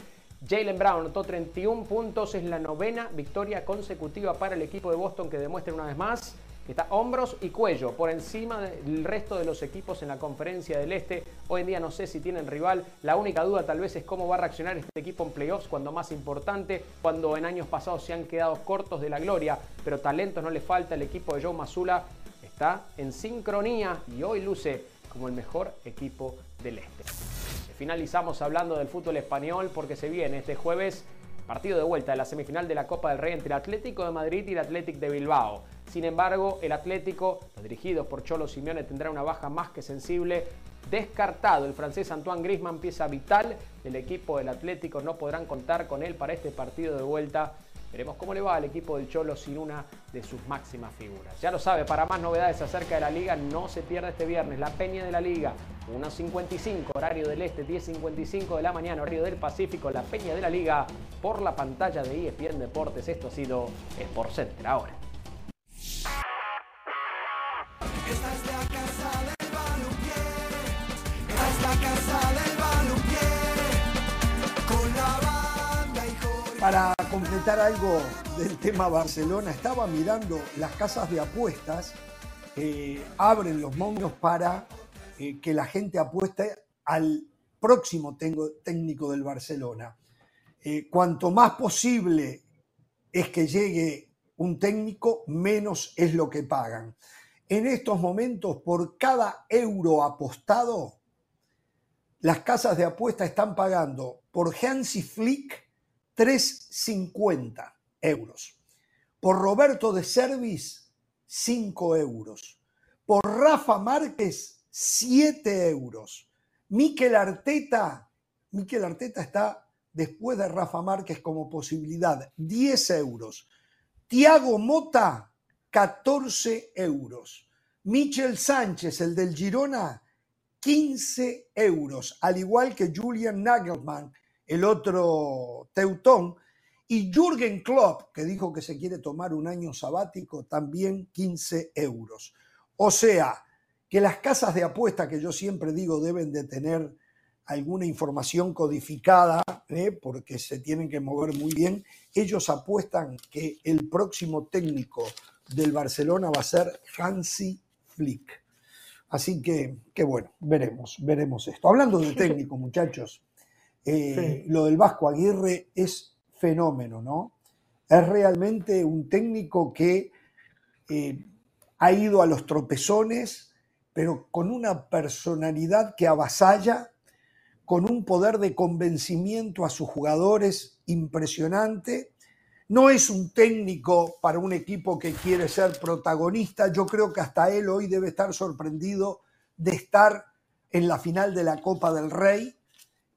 F: Jalen Brown anotó 31 puntos, es la novena victoria consecutiva para el equipo de Boston que demuestra una vez más que está hombros y cuello por encima del resto de los equipos en la conferencia del Este. Hoy en día no sé si tienen rival, la única duda tal vez es cómo va a reaccionar este equipo en playoffs cuando más importante, cuando en años pasados se han quedado cortos de la gloria, pero talento no le falta, el equipo de Joe Mazula está en sincronía y hoy luce como el mejor equipo del Este. Finalizamos hablando del fútbol español porque se viene este jueves partido de vuelta de la semifinal de la Copa del Rey entre el Atlético de Madrid y el Atlético de Bilbao. Sin embargo, el Atlético, dirigido por Cholo Simeone, tendrá una baja más que sensible. Descartado, el francés Antoine Griezmann, pieza vital del equipo del Atlético, no podrán contar con él para este partido de vuelta Veremos cómo le va al equipo del Cholo sin una de sus máximas figuras. Ya lo sabe, para más novedades acerca de la liga, no se pierda este viernes la Peña de la Liga, 1.55, horario del Este, 10.55 de la mañana, horario del Pacífico, la Peña de la Liga, por la pantalla de ESPN Deportes. Esto ha sido Sport Center ahora.
A: Para completar algo del tema Barcelona, estaba mirando las casas de apuestas, eh, abren los momios para eh, que la gente apueste al próximo técnico del Barcelona. Eh, cuanto más posible es que llegue un técnico, menos es lo que pagan. En estos momentos, por cada euro apostado, las casas de apuesta están pagando por Hansi Flick 3,50 euros. Por Roberto de Servis, 5 euros. Por Rafa Márquez, 7 euros. Miquel Arteta, Miquel Arteta está después de Rafa Márquez como posibilidad, 10 euros. Tiago Mota, 14 euros. Michel Sánchez, el del Girona, 15 euros, al igual que Julian Nagelman, el otro teutón, y Jürgen Klopp, que dijo que se quiere tomar un año sabático, también 15 euros. O sea, que las casas de apuesta que yo siempre digo deben de tener alguna información codificada, ¿eh? porque se tienen que mover muy bien, ellos apuestan que el próximo técnico del Barcelona va a ser Hansi Flick. Así que, que bueno, veremos, veremos esto. Hablando de *laughs* técnico, muchachos, eh, lo del Vasco Aguirre es fenómeno, ¿no? Es realmente un técnico que eh, ha ido a los tropezones, pero con una personalidad que avasalla, con un poder de convencimiento a sus jugadores impresionante. No es un técnico para un equipo que quiere ser protagonista. Yo creo que hasta él hoy debe estar sorprendido de estar en la final de la Copa del Rey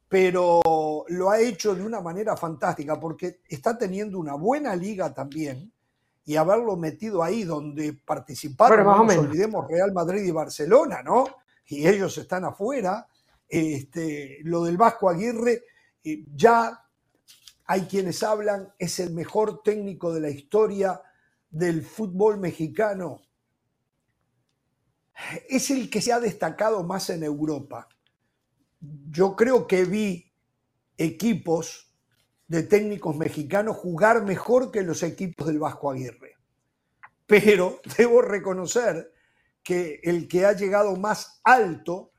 A: pero lo ha hecho de una manera fantástica porque está teniendo una buena liga también y haberlo metido ahí donde participaron, no nos olvidemos, Real Madrid y Barcelona, ¿no? Y ellos están afuera. Este, lo del Vasco Aguirre, eh, ya hay quienes hablan, es el mejor técnico de la historia del fútbol mexicano. Es el que se ha destacado más en Europa yo creo que vi equipos de técnicos mexicanos jugar mejor que los equipos del Vasco Aguirre. Pero *laughs* debo reconocer que el que ha llegado más alto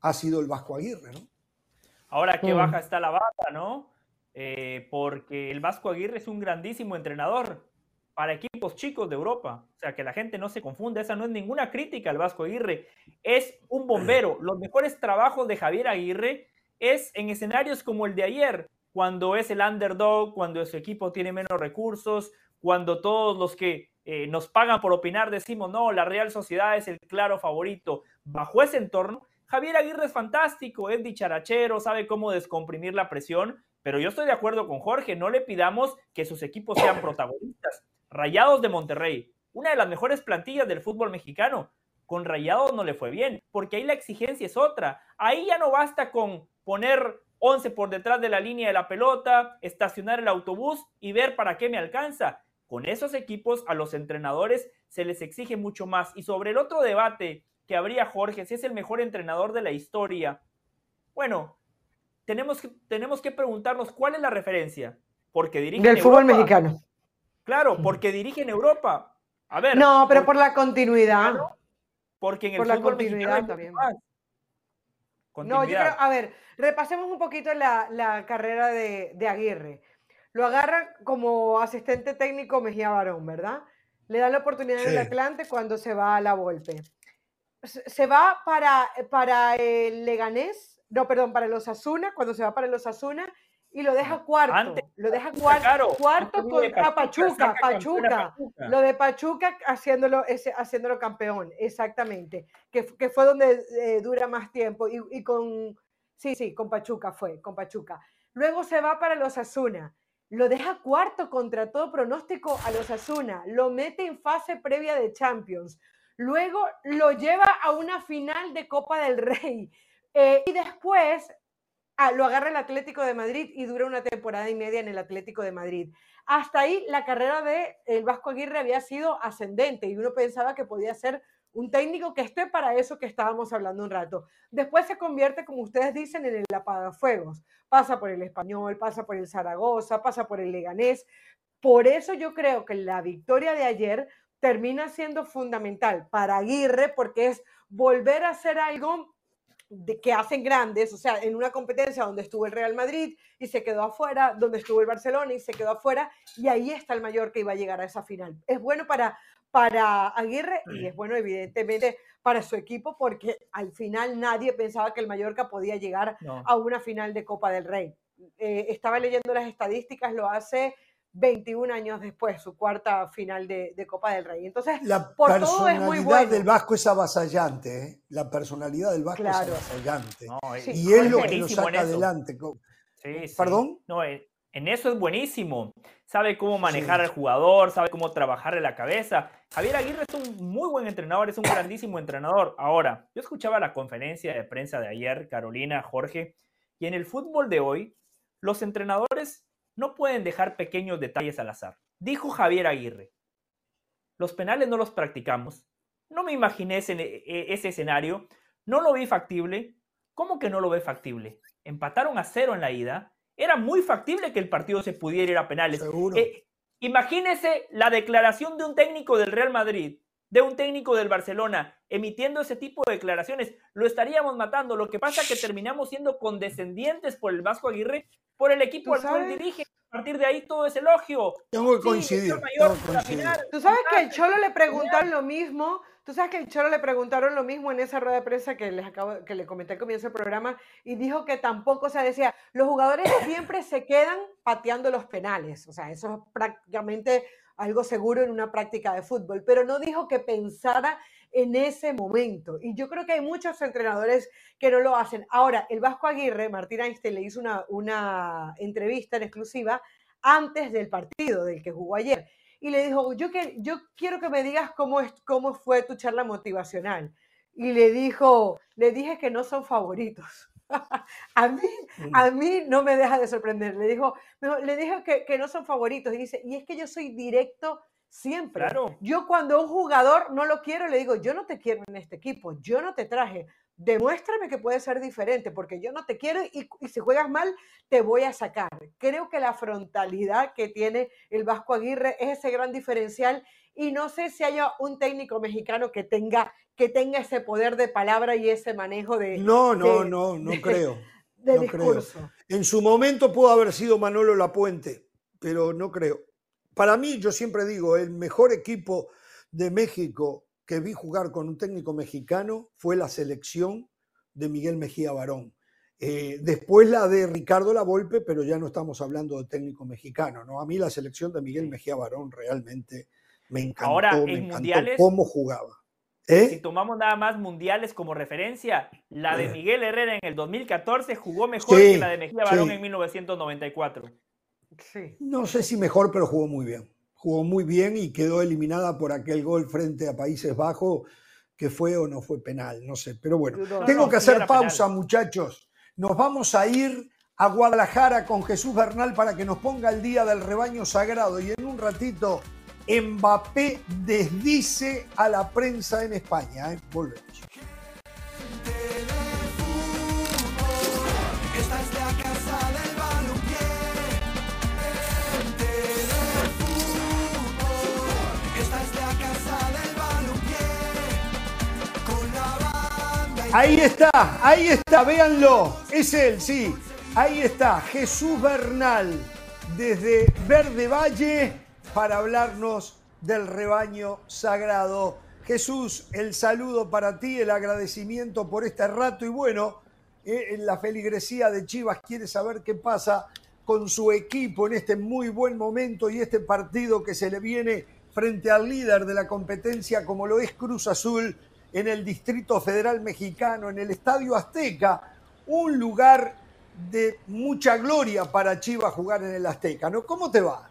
A: ha sido el Vasco Aguirre, ¿no?
B: Ahora que mm. baja está la bata, ¿no? Eh, porque el Vasco Aguirre es un grandísimo entrenador para equipos chicos de Europa. O sea, que la gente no se confunda, esa no es ninguna crítica al Vasco Aguirre, es un bombero. Los mejores trabajos de Javier Aguirre es en escenarios como el de ayer, cuando es el underdog, cuando su equipo tiene menos recursos, cuando todos los que eh, nos pagan por opinar decimos, no, la Real Sociedad es el claro favorito. Bajo ese entorno, Javier Aguirre es fantástico, es dicharachero, sabe cómo descomprimir la presión, pero yo estoy de acuerdo con Jorge, no le pidamos que sus equipos sean protagonistas. Rayados de Monterrey, una de las mejores plantillas del fútbol mexicano. Con Rayados no le fue bien, porque ahí la exigencia es otra. Ahí ya no basta con poner 11 por detrás de la línea de la pelota, estacionar el autobús y ver para qué me alcanza. Con esos equipos a los entrenadores se les exige mucho más. Y sobre el otro debate que habría Jorge, si es el mejor entrenador de la historia, bueno, tenemos que, tenemos que preguntarnos cuál es la referencia. Porque dirige
C: del fútbol mexicano.
B: Claro, porque dirige en Europa. A ver.
C: No, pero por, la continuidad.
B: porque en el
C: por la continuidad también. No, yo creo, a ver, repasemos un poquito la, carrera de, Aguirre. Lo agarra como asistente técnico Mejía Barón, ¿verdad? Le da la oportunidad en el Atlante cuando se va a la Volpe. Se va para, para el Leganés, no, perdón, para los Asuna, cuando se va para los Asuna y lo deja cuarto. lo deja cuarto, cuarto contra Pachuca, Pachuca, Lo de Pachuca haciéndolo, ese, haciéndolo campeón, exactamente. Que, que fue donde eh, dura más tiempo. Y, y, con, sí, sí, con Pachuca fue, con Pachuca. Luego se va para los Asuna. lo deja cuarto contra todo pronóstico a los Asuna, lo mete en fase previa de Champions, luego lo lleva a una final de Copa del Rey eh, y después ah, lo agarra el Atlético de Madrid y dura una temporada y media en el Atlético de Madrid. Hasta ahí la carrera de el Vasco Aguirre había sido ascendente y uno pensaba que podía ser un técnico que esté para eso que estábamos hablando un rato. Después se convierte, como ustedes dicen, en el apagafuegos. Pasa por el español, pasa por el Zaragoza, pasa por el Leganés. Por eso yo creo que la victoria de ayer termina siendo fundamental para Aguirre porque es volver a hacer algo de, que hacen grandes, o sea, en una competencia donde estuvo el Real Madrid y se quedó afuera, donde estuvo el Barcelona y se quedó afuera, y ahí está el mayor que iba a llegar a esa final. Es bueno para, para Aguirre y es bueno evidentemente para su equipo porque al final nadie pensaba que el Mallorca podía llegar a una final de Copa del Rey. Eh, estaba leyendo las estadísticas, lo hace 21 años después, su cuarta final de, Copa del Rey. Entonces,
A: la por personalidad todo es muy del Vasco es avasallante, ¿eh? la personalidad del Vasco es avasallante. y es lo que lo saca adelante. ¿Perdón?
B: No, en eso es buenísimo. Sabe cómo manejar al jugador, sabe cómo trabajarle la cabeza. Javier Aguirre es un muy buen entrenador, es un grandísimo entrenador. Ahora, yo escuchaba la conferencia de prensa de ayer, Carolina, Jorge, y en el fútbol de hoy, los entrenadores no pueden dejar pequeños detalles al azar. Dijo Javier Aguirre, los penales no los practicamos. No me imaginé ese, e, ese escenario, no lo vi factible. ¿Cómo que no lo ve factible? Empataron a cero en la ida era muy factible que el partido se pudiera ir a penales. Eh, imagínese la declaración de un técnico del Real Madrid, de un técnico del Barcelona, emitiendo ese tipo de declaraciones. Lo estaríamos matando. Lo que pasa es que terminamos siendo condescendientes por el Vasco Aguirre, por el equipo al cual dirige. A partir de ahí todo es elogio.
A: Tengo que coincidir.
C: Tú sabes que el Cholo le preguntaron lo mismo Tú sabes que el Cholo le preguntaron lo mismo en esa rueda de prensa que les acabo, que le comenté al comienzo del programa y dijo que tampoco, o sea, decía, los jugadores siempre se quedan pateando los penales, o sea, eso es prácticamente algo seguro en una práctica de fútbol, pero no dijo que pensara en ese momento. Y yo creo que hay muchos entrenadores que no lo hacen. Ahora, el Vasco Aguirre, Martín Einstein le hizo una, una entrevista en exclusiva antes del partido del que jugó ayer y le dijo, yo, que, yo quiero que me digas cómo, es, cómo fue tu charla motivacional. Y le dijo, le dije que no son favoritos. *laughs* a, mí, mm. a mí no me deja de sorprender. Le dijo, le dije que, que, no son favoritos. Y dice, y es que yo soy directo siempre. Yo cuando un jugador no lo quiero, le digo, yo no te quiero en este equipo, yo no te traje demuéstrame que puede ser diferente, porque yo no te quiero y, si juegas mal, te voy a sacar. Creo que la frontalidad que tiene el Vasco Aguirre es ese gran diferencial y no sé si haya un técnico mexicano que tenga, que tenga ese poder de palabra y ese manejo de...
A: No, no, no, no creo. *laughs*
C: De discurso.
A: En su momento pudo haber sido Manolo Lapuente, pero no creo. Para mí, yo siempre digo, el mejor equipo de México que vi jugar con un técnico mexicano fue la selección de Miguel Mejía Barón. Eh, después la de Ricardo Lavolpe, pero ya no estamos hablando de técnico mexicano, ¿no? A mí la selección de Miguel Mejía Barón realmente me encantó, Ahora, me encantó cómo jugaba.
B: ¿Eh? Si tomamos nada más mundiales como referencia, la de eh. Miguel Herrera en el 2014 jugó mejor que la de Mejía Barón en 1994.
A: Sí. No sé si mejor, pero jugó muy bien jugó muy bien y quedó eliminada por aquel gol frente a Países Bajos, que fue o no fue penal, no sé. Pero bueno, tengo que hacer pausa, muchachos. Nos vamos a ir a Guadalajara con Jesús Bernal para que nos ponga el día del rebaño sagrado y en un ratito Mbappé desdice a la prensa en España. ¿eh? Volvemos. Ahí está, ahí está, véanlo. Es él, sí. Ahí está, Jesús Bernal, desde Verde Valle, para hablarnos del rebaño sagrado. Jesús, el saludo para ti, el agradecimiento por este rato y bueno, eh, la feligresía de Chivas quiere saber qué pasa con su equipo en este muy buen momento y este partido que se le viene frente al líder de la competencia como lo es Cruz Azul en el Distrito Federal Mexicano, en el Estadio Azteca, un lugar de mucha gloria para Chivas jugar en el Azteca, ¿no? ¿Cómo te va?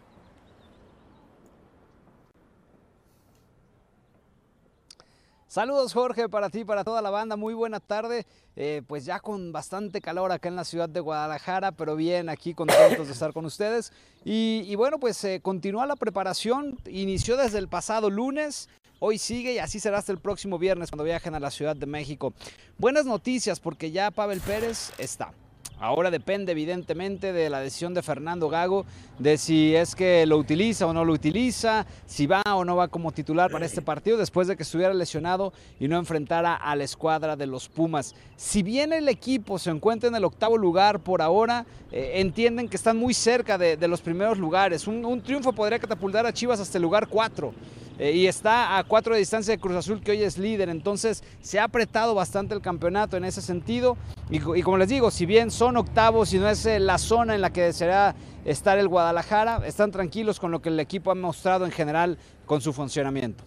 G: Saludos Jorge para ti, para toda la banda, muy buena tarde. Eh, pues ya con bastante calor acá en la ciudad de Guadalajara, pero bien aquí contentos de estar con ustedes. Y, bueno, pues eh, continúa la preparación, inició desde el pasado lunes, hoy sigue y así será hasta el próximo viernes cuando viajen a la Ciudad de México. Buenas noticias porque ya Pavel Pérez está. Ahora depende evidentemente de la decisión de Fernando Gago, de si es que lo utiliza o no lo utiliza, si va o no va como titular para este partido después de que estuviera lesionado y no enfrentara a la escuadra de los Pumas. Si bien el equipo se encuentra en el octavo lugar por ahora, eh, entienden que están muy cerca de, los primeros lugares. Un, un triunfo podría catapultar a Chivas hasta el lugar 4. Eh, y está a cuatro de distancia de Cruz Azul que hoy es líder. Entonces se ha apretado bastante el campeonato en ese sentido. Y, como les digo, si bien son octavos y no es eh, la zona en la que deseará estar el Guadalajara, están tranquilos con lo que el equipo ha mostrado en general con su funcionamiento.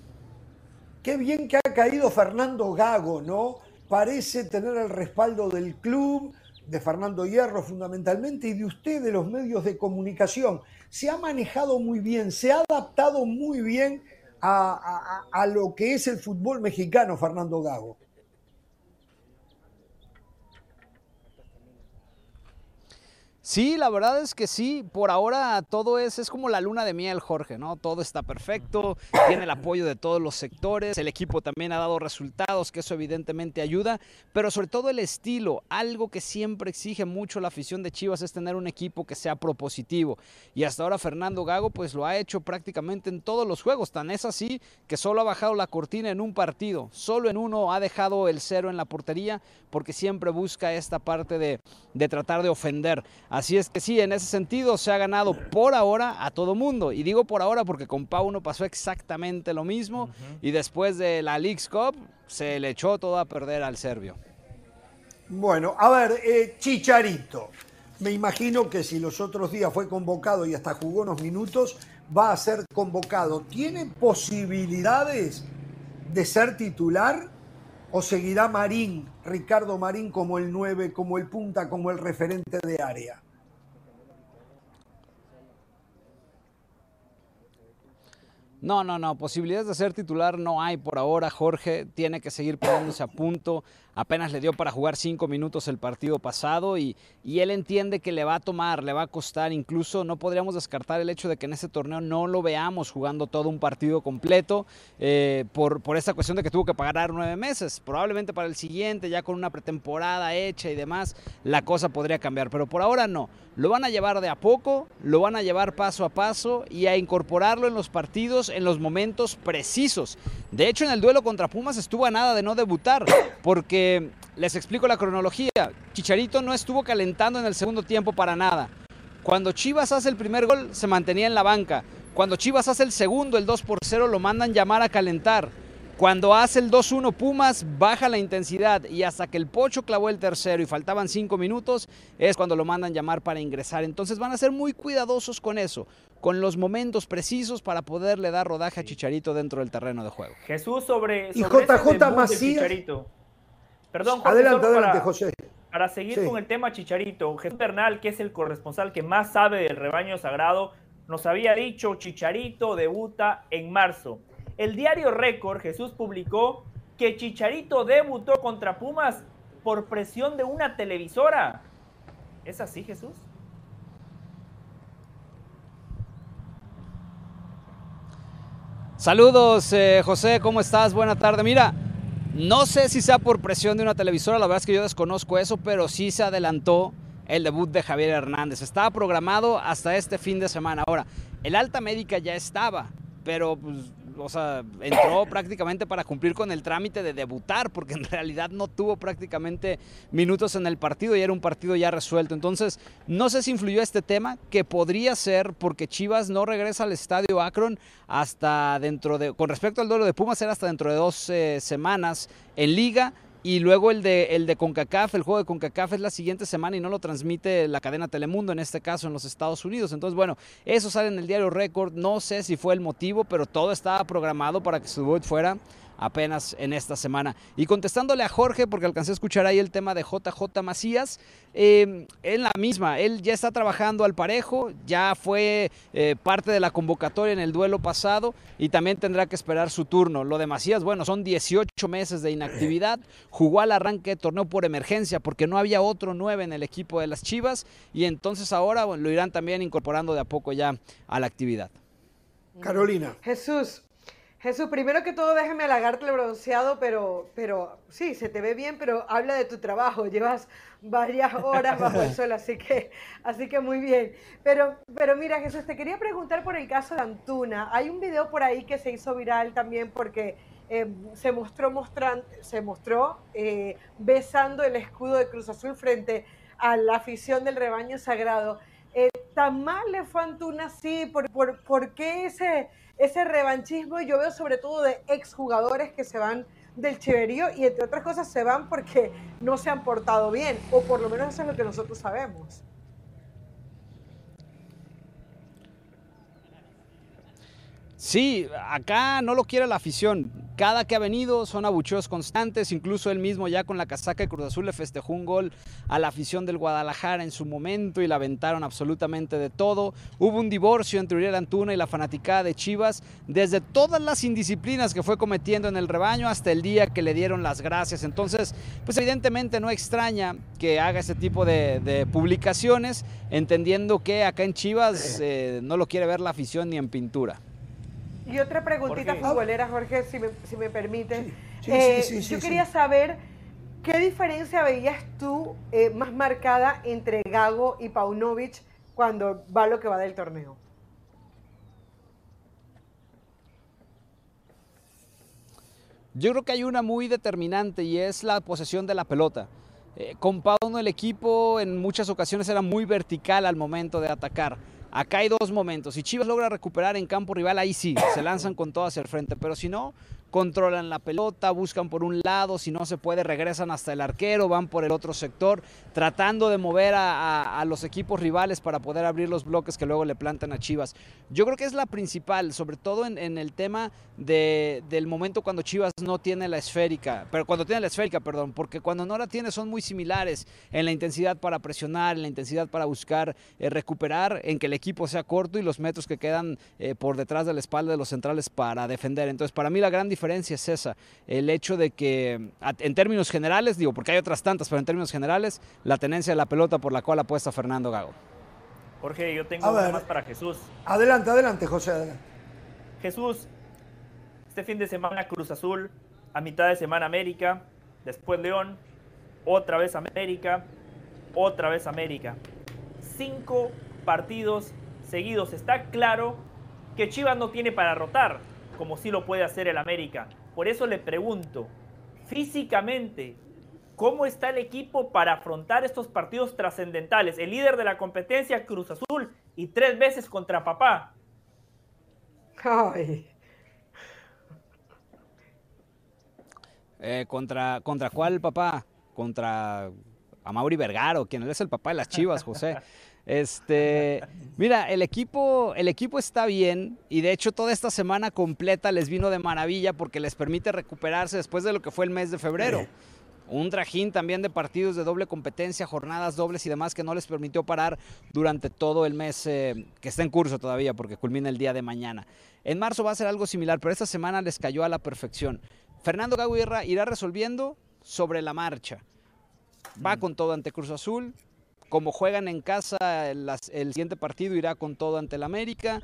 A: Qué bien que ha caído Fernando Gago, ¿no? Parece tener el respaldo del club, de Fernando Hierro fundamentalmente, y de usted, de los medios de comunicación. Se ha manejado muy bien, se ha adaptado muy bien a, lo que es el fútbol mexicano, Fernando Gago.
G: Sí, la verdad es que sí. Por ahora todo es, es como la luna de miel, Jorge, ¿no? Todo está perfecto, tiene el apoyo de todos los sectores, el equipo también ha dado resultados, que eso evidentemente ayuda, pero sobre todo el estilo, algo que siempre exige mucho la afición de Chivas es tener un equipo que sea propositivo. Y hasta ahora Fernando Gago pues lo ha hecho prácticamente en todos los juegos, tan es así que solo ha bajado la cortina en un partido, solo en uno ha dejado el cero en la portería, porque siempre busca esta parte de, de tratar de ofender. Así es que sí, en ese sentido se ha ganado por ahora a todo mundo. Y digo por ahora porque con Pau no pasó exactamente lo mismo. Y después de la League's Cup se le echó todo a perder al serbio.
A: Bueno, a ver, eh, Chicharito. Me imagino que si los otros días fue convocado y hasta jugó unos minutos, va a ser convocado. ¿Tiene posibilidades de ser titular? ¿O seguirá Marín, Ricardo Marín, como el 9, como el punta, como el referente de área?
G: No, no, no, posibilidades de ser titular no hay por ahora. Jorge tiene que seguir poniéndose a punto apenas le dio para jugar cinco minutos el partido pasado y, él entiende que le va a tomar, le va a costar, incluso no podríamos descartar el hecho de que en este torneo no lo veamos jugando todo un partido completo eh, por, por esta cuestión de que tuvo que pagar nueve meses. Probablemente para el siguiente, ya con una pretemporada hecha y demás, la cosa podría cambiar, pero por ahora no. Lo van a llevar de a poco, lo van a llevar paso a paso y a incorporarlo en los partidos en los momentos precisos. De hecho, en el duelo contra Pumas estuvo a nada de no debutar, porque les explico la cronología. Chicharito no estuvo calentando en el segundo tiempo para nada. Cuando Chivas hace el primer gol, se mantenía en la banca. Cuando Chivas hace el segundo, el 2 por 0, lo mandan llamar a calentar. Cuando hace el 2-1 Pumas, baja la intensidad y hasta que el Pocho clavó el tercero y faltaban cinco minutos, es cuando lo mandan llamar para ingresar. Entonces van a ser muy cuidadosos con eso, con los momentos precisos para poderle dar rodaje a Chicharito dentro del terreno de juego.
B: Jesús sobre,
A: y JJ Macías.
B: Perdón,
A: adelante, adelante, José.
B: Para seguir con el tema Chicharito, Jesús Bernal, que es el corresponsal que más sabe del rebaño sagrado, nos había dicho Chicharito debuta en marzo. El diario Récord, Jesús publicó que Chicharito debutó contra Pumas por presión de una televisora. ¿Es así, Jesús?
G: Saludos, eh, José, ¿cómo estás? Buena tarde. Mira, no sé si sea por presión de una televisora, la verdad es que yo desconozco eso, pero sí se adelantó el debut de Javier Hernández. Estaba programado hasta este fin de semana. Ahora, el alta médica ya estaba, pero pues, o sea, entró *coughs* prácticamente para cumplir con el trámite de debutar, porque en realidad no tuvo prácticamente minutos en el partido y era un partido ya resuelto. Entonces, no sé si influyó este tema, que podría ser porque Chivas no regresa al estadio Akron hasta dentro de, con respecto al duelo de Pumas, era hasta dentro de dos eh, semanas en liga y luego el de, el de CONCACAF, el juego de CONCACAF es la siguiente semana y no lo transmite la cadena Telemundo, en este caso en los Estados Unidos. Entonces, bueno, eso sale en el diario Record. No sé si fue el motivo, pero todo estaba programado para que su fuera apenas en esta semana. Y contestándole a Jorge, porque alcancé a escuchar ahí el tema de JJ Macías, eh, en la misma, él ya está trabajando al parejo, ya fue eh, parte de la convocatoria en el duelo pasado y también tendrá que esperar su turno. Lo de Macías, bueno, son 18 meses de inactividad, jugó al arranque de torneo por emergencia porque no había otro 9 en el equipo de las Chivas y entonces ahora lo irán también incorporando de a poco ya a la actividad.
A: Carolina.
C: Jesús, Jesús, primero que todo déjame halagarte el bronceado, pero, pero sí, se te ve bien, pero habla de tu trabajo, llevas varias horas bajo el *laughs* sol, así que, así que muy bien. Pero, pero mira Jesús, te quería preguntar por el caso de Antuna. Hay un video por ahí que se hizo viral también porque eh, se mostró, mostrando, se mostró eh, besando el escudo de Cruz Azul frente a la afición del rebaño sagrado. Eh, ¿Tan mal le fue a Antuna así? ¿Por, por, por qué ese ese revanchismo yo veo sobre todo de exjugadores que se van del chiverío y entre otras cosas se van porque no se han portado bien, o por lo menos eso es lo que nosotros sabemos.
G: Sí, acá no lo quiere la afición. Cada que ha venido son abucheos constantes, incluso él mismo ya con la casaca de Cruz Azul le festejó un gol a la afición del Guadalajara en su momento y la aventaron absolutamente de todo. Hubo un divorcio entre Uriel Antuna y la fanaticada de Chivas desde todas las indisciplinas que fue cometiendo en el rebaño hasta el día que le dieron las gracias. Entonces, pues evidentemente no extraña que haga ese tipo de, publicaciones, entendiendo que acá en Chivas eh, no lo quiere ver la afición ni en pintura.
C: Y otra preguntita futbolera, Jorge, si me, si me permite. Eh, yo quería saber qué diferencia veías tú eh, más marcada entre Gago y Paunovic cuando va lo que va del torneo.
G: Yo creo que hay una muy determinante y es la posesión de la pelota. Eh, con Pauno el equipo en muchas ocasiones era muy vertical al momento de atacar. Acá hay dos momentos. Si Chivas logra recuperar en campo rival, ahí sí, se lanzan con todo hacia el frente. Pero si no, controlan la pelota, buscan por un lado, si no se puede, regresan hasta el arquero, van por el otro sector, tratando de mover a, los equipos rivales para poder abrir los bloques que luego le plantan a Chivas. Yo creo que es la principal, sobre todo en, el tema del momento cuando Chivas no tiene la esférica, pero cuando tiene la esférica, perdón, porque cuando no la tiene son muy similares en la intensidad para presionar, en la intensidad para buscar eh, recuperar, en que el equipo sea corto y los metros que quedan eh, por detrás de la espalda de los centrales para defender. Entonces, para mí la gran diferencia diferencia es esa, el hecho de que en términos generales, digo, porque hay otras tantas, pero en términos generales, la tenencia de la pelota por la cual apuesta Fernando Gago.
B: Jorge, yo tengo una más para Jesús.
A: Adelante, adelante, José.
B: Jesús, este fin de semana Cruz Azul, a mitad de semana América, después León, otra vez América, otra vez América. Cinco partidos seguidos. Está claro que Chivas no tiene para rotar como sí lo puede hacer el América. Por eso le pregunto, físicamente, ¿cómo está el equipo para afrontar estos partidos trascendentales? El líder de la competencia, Cruz Azul, y tres veces contra papá.
G: Eh, ¿contra, ¿Contra cuál papá? Contra Amaury Vergaro, quien es el papá de las Chivas, José. *laughs* Este, mira, el equipo, el equipo está bien y de hecho toda esta semana completa les vino de maravilla porque les permite recuperarse después de lo que fue el mes de febrero. Un trajín también de partidos de doble competencia, jornadas dobles y demás que no les permitió parar durante todo el mes eh, que está en curso todavía porque culmina el día de mañana. En marzo va a ser algo similar, pero esta semana les cayó a la perfección. Fernando Gago irá resolviendo sobre la marcha. Va con todo ante Cruz Azul, como juegan en casa, el, siguiente partido irá con todo ante el América.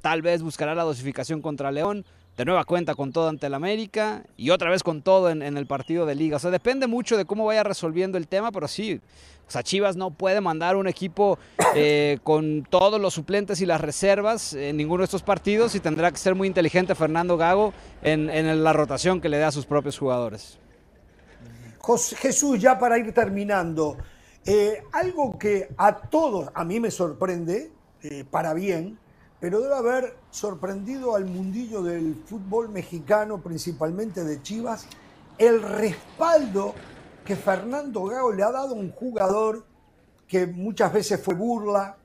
G: Tal vez buscará la dosificación contra León. De nueva cuenta con todo ante el América y otra vez con todo en, el partido de liga. O sea, depende mucho de cómo vaya resolviendo el tema, pero sí, o sea, Chivas no puede mandar un equipo eh, con todos los suplentes y las reservas en ninguno de estos partidos y tendrá que ser muy inteligente Fernando Gago en, en la rotación que le dé a sus propios jugadores.
A: Jesús, ya para ir terminando, eh, algo que a todos, a mí me sorprende, eh, para bien, pero debe haber sorprendido al mundillo del fútbol mexicano, principalmente de Chivas, el respaldo que Fernando Gago le ha dado a un jugador que muchas veces fue burla,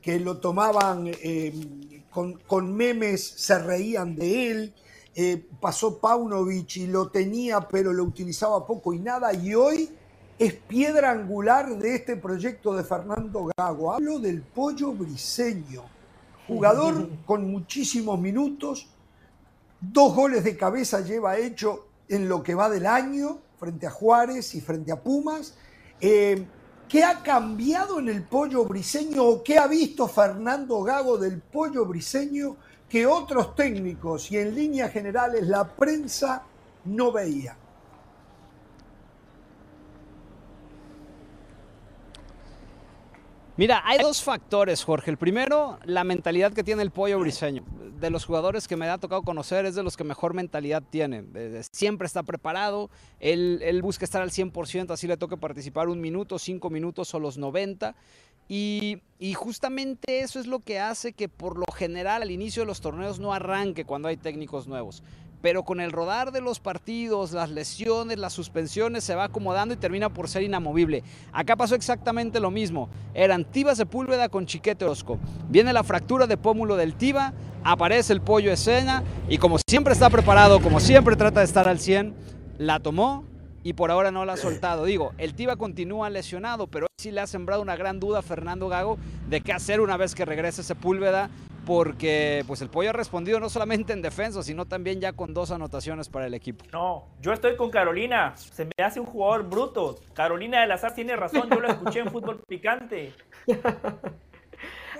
A: que lo tomaban eh, con, con, memes, se reían de él, eh, pasó Paunovic y lo tenía, pero lo utilizaba poco y nada, y hoy es piedra angular de este proyecto de Fernando Gago. Hablo del pollo briseño, jugador *laughs* con muchísimos minutos, dos goles de cabeza lleva hecho en lo que va del año frente a Juárez y frente a Pumas. Eh, ¿Qué ha cambiado en el pollo briseño o qué ha visto Fernando Gago del pollo briseño que otros técnicos y en líneas generales la prensa no veía?
G: Mira, hay dos factores, Jorge. El primero, la mentalidad que tiene el pollo briseño. De los jugadores que me ha tocado conocer, es de los que mejor mentalidad tiene. Siempre está preparado, él, él busca estar al 100%, así le toque participar un minuto, cinco minutos o los 90. Y, y, justamente eso es lo que hace que por lo general al inicio de los torneos no arranque cuando hay técnicos nuevos pero con el rodar de los partidos, las lesiones, las suspensiones, se va acomodando y termina por ser inamovible. Acá pasó exactamente lo mismo. Eran Tiba Sepúlveda con Chiquete Osco. Viene la fractura de pómulo del Tiba, aparece el pollo escena y como siempre está preparado, como siempre trata de estar al 100, la tomó y por ahora no la ha soltado. Digo, el Tiba continúa lesionado, pero sí le ha sembrado una gran duda a Fernando Gago de qué hacer una vez que regrese Sepúlveda porque pues el pollo ha respondido no solamente en defensa, sino también ya con dos anotaciones para el equipo.
B: No, yo estoy con Carolina, se me hace un jugador bruto. Carolina del Azar tiene razón, yo lo escuché en fútbol picante.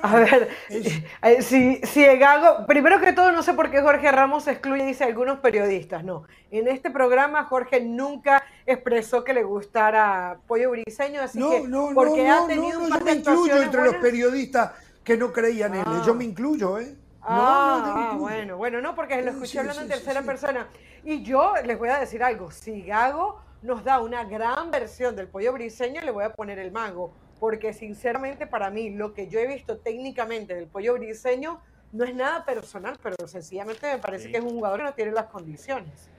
C: A ver, eh, si, si Gago, primero que todo, no sé por qué Jorge Ramos excluye, dice algunos periodistas, no. En este programa Jorge nunca expresó que le gustara Pollo Briseño, así
A: no,
C: que
A: no,
C: porque
A: no,
C: ha tenido
A: no,
C: un
A: no, yo
C: de
A: me incluyo
C: actuaciones
A: entre los periodistas que no creían en él. Yo me incluyo, ¿eh? No, no,
C: Ah, bueno, bueno, no, porque lo escuché
A: sí,
C: hablando
A: sí,
C: en tercera
A: sí.
C: persona. Y yo les voy a decir algo, si Gago nos da una gran versión del pollo briseño, le voy a poner el mago, porque sinceramente para mí lo que yo he visto técnicamente del pollo briseño no es nada personal, pero sencillamente me parece
B: Sí.
C: que es un jugador que no tiene las condiciones.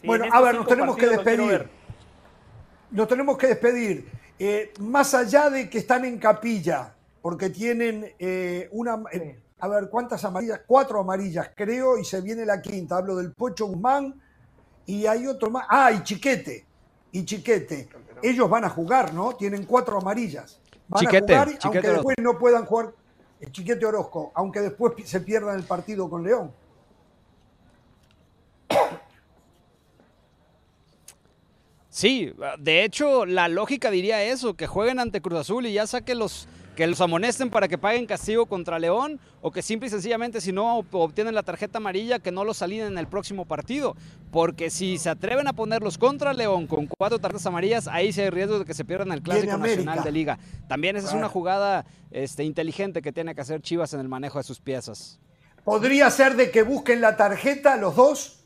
B: Sí,
A: Bueno,
B: en
A: a
B: estos
A: ver, nos tenemos que despedir. Nos tenemos que despedir. Eh, más allá de que están en capilla, porque tienen eh, una... eh, a ver, ¿cuántas amarillas? Cuatro amarillas, creo, y se viene la quinta. Hablo del Pocho Guzmán y hay otro más. Ah, y Chiquete. Y Chiquete. Ellos van a jugar, ¿no? Tienen cuatro amarillas. Van
G: Chiquete,
A: a jugar,
G: Chiquete
A: aunque después no puedan jugar. El Chiquete Orozco, aunque después se pierdan el partido con León.
G: Sí, de hecho, la lógica diría eso, que jueguen ante Cruz Azul y ya sea que los, que los amonesten para que paguen castigo contra León, o que simple y sencillamente si no ob- obtienen la tarjeta amarilla, que no los saliden en el próximo partido. Porque si se atreven a ponerlos contra León con cuatro tarjetas amarillas, ahí sí hay riesgo de que se pierdan el Clásico. Nacional de Liga. También esa es una
A: Claro.
G: jugada este, inteligente que tiene que hacer Chivas en el manejo de sus piezas.
A: Podría ser de que busquen la tarjeta los dos,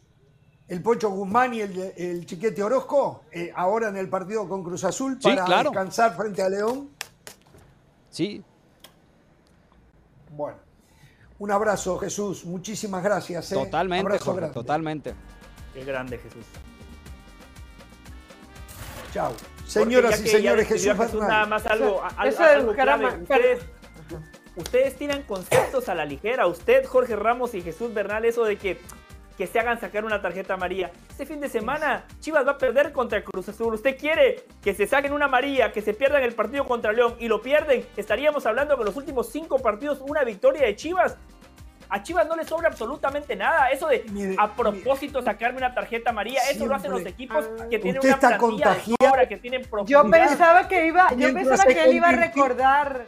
A: el Pocho Guzmán y el, el Chiquete Orozco, eh, ahora en el partido con Cruz Azul,
G: Sí,
A: para
G: claro.
A: descansar frente a León.
G: Sí,
A: Bueno, un abrazo, Jesús. Muchísimas gracias. eh.
G: totalmente,
A: Abrazo
G: Jorge,
A: grande.
G: totalmente.
B: Qué grande Jesús.
A: Chao. Señoras y señores, Jesús
B: Jesús,
A: Bernal.
B: nada más algo, clave. Ustedes, ustedes tiran conceptos a la ligera. Usted, Jorge Ramos y Jesús Bernal, eso de que, que se hagan sacar una tarjeta amarilla. Este fin de semana Chivas va a perder contra el Cruz Azul. Usted quiere que se saquen una amarilla, que se pierdan el partido contra León y lo pierden. Estaríamos hablando que los últimos cinco partidos una victoria de Chivas. A Chivas no le sobra absolutamente nada. Eso de
A: Mire,
B: a propósito sacarme una tarjeta amarilla, eso lo hacen los equipos que tienen
A: Usted
B: una plantilla de sobra, que tienen
C: Yo
B: profundidad.
C: pensaba que iba, yo pensaba que él iba a recordar,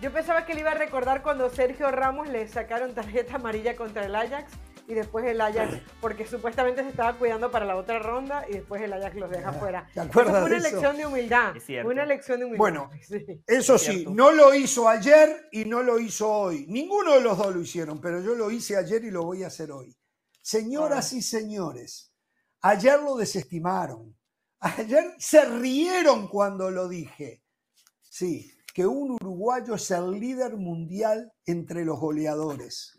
C: yo pensaba que él iba a recordar cuando Sergio Ramos le sacaron tarjeta amarilla contra el Ajax y después el Ajax, porque supuestamente se estaba cuidando para la otra ronda y después el Ajax los deja
A: Ah,
C: fuera.
A: ¿te
C: Eso
A: acuerdas
C: fue una
A: de eso?
C: lección de humildad.
B: Es
C: una lección de humildad.
A: Bueno, *laughs*
C: Sí.
A: Eso
B: Es
A: sí, no lo hizo ayer y no lo hizo hoy. Ninguno de los dos lo hicieron, pero yo lo hice ayer y lo voy a hacer hoy. Señoras y señores, ayer lo desestimaron. Ayer se rieron cuando lo dije. Sí, que un uruguayo es el líder mundial entre los goleadores.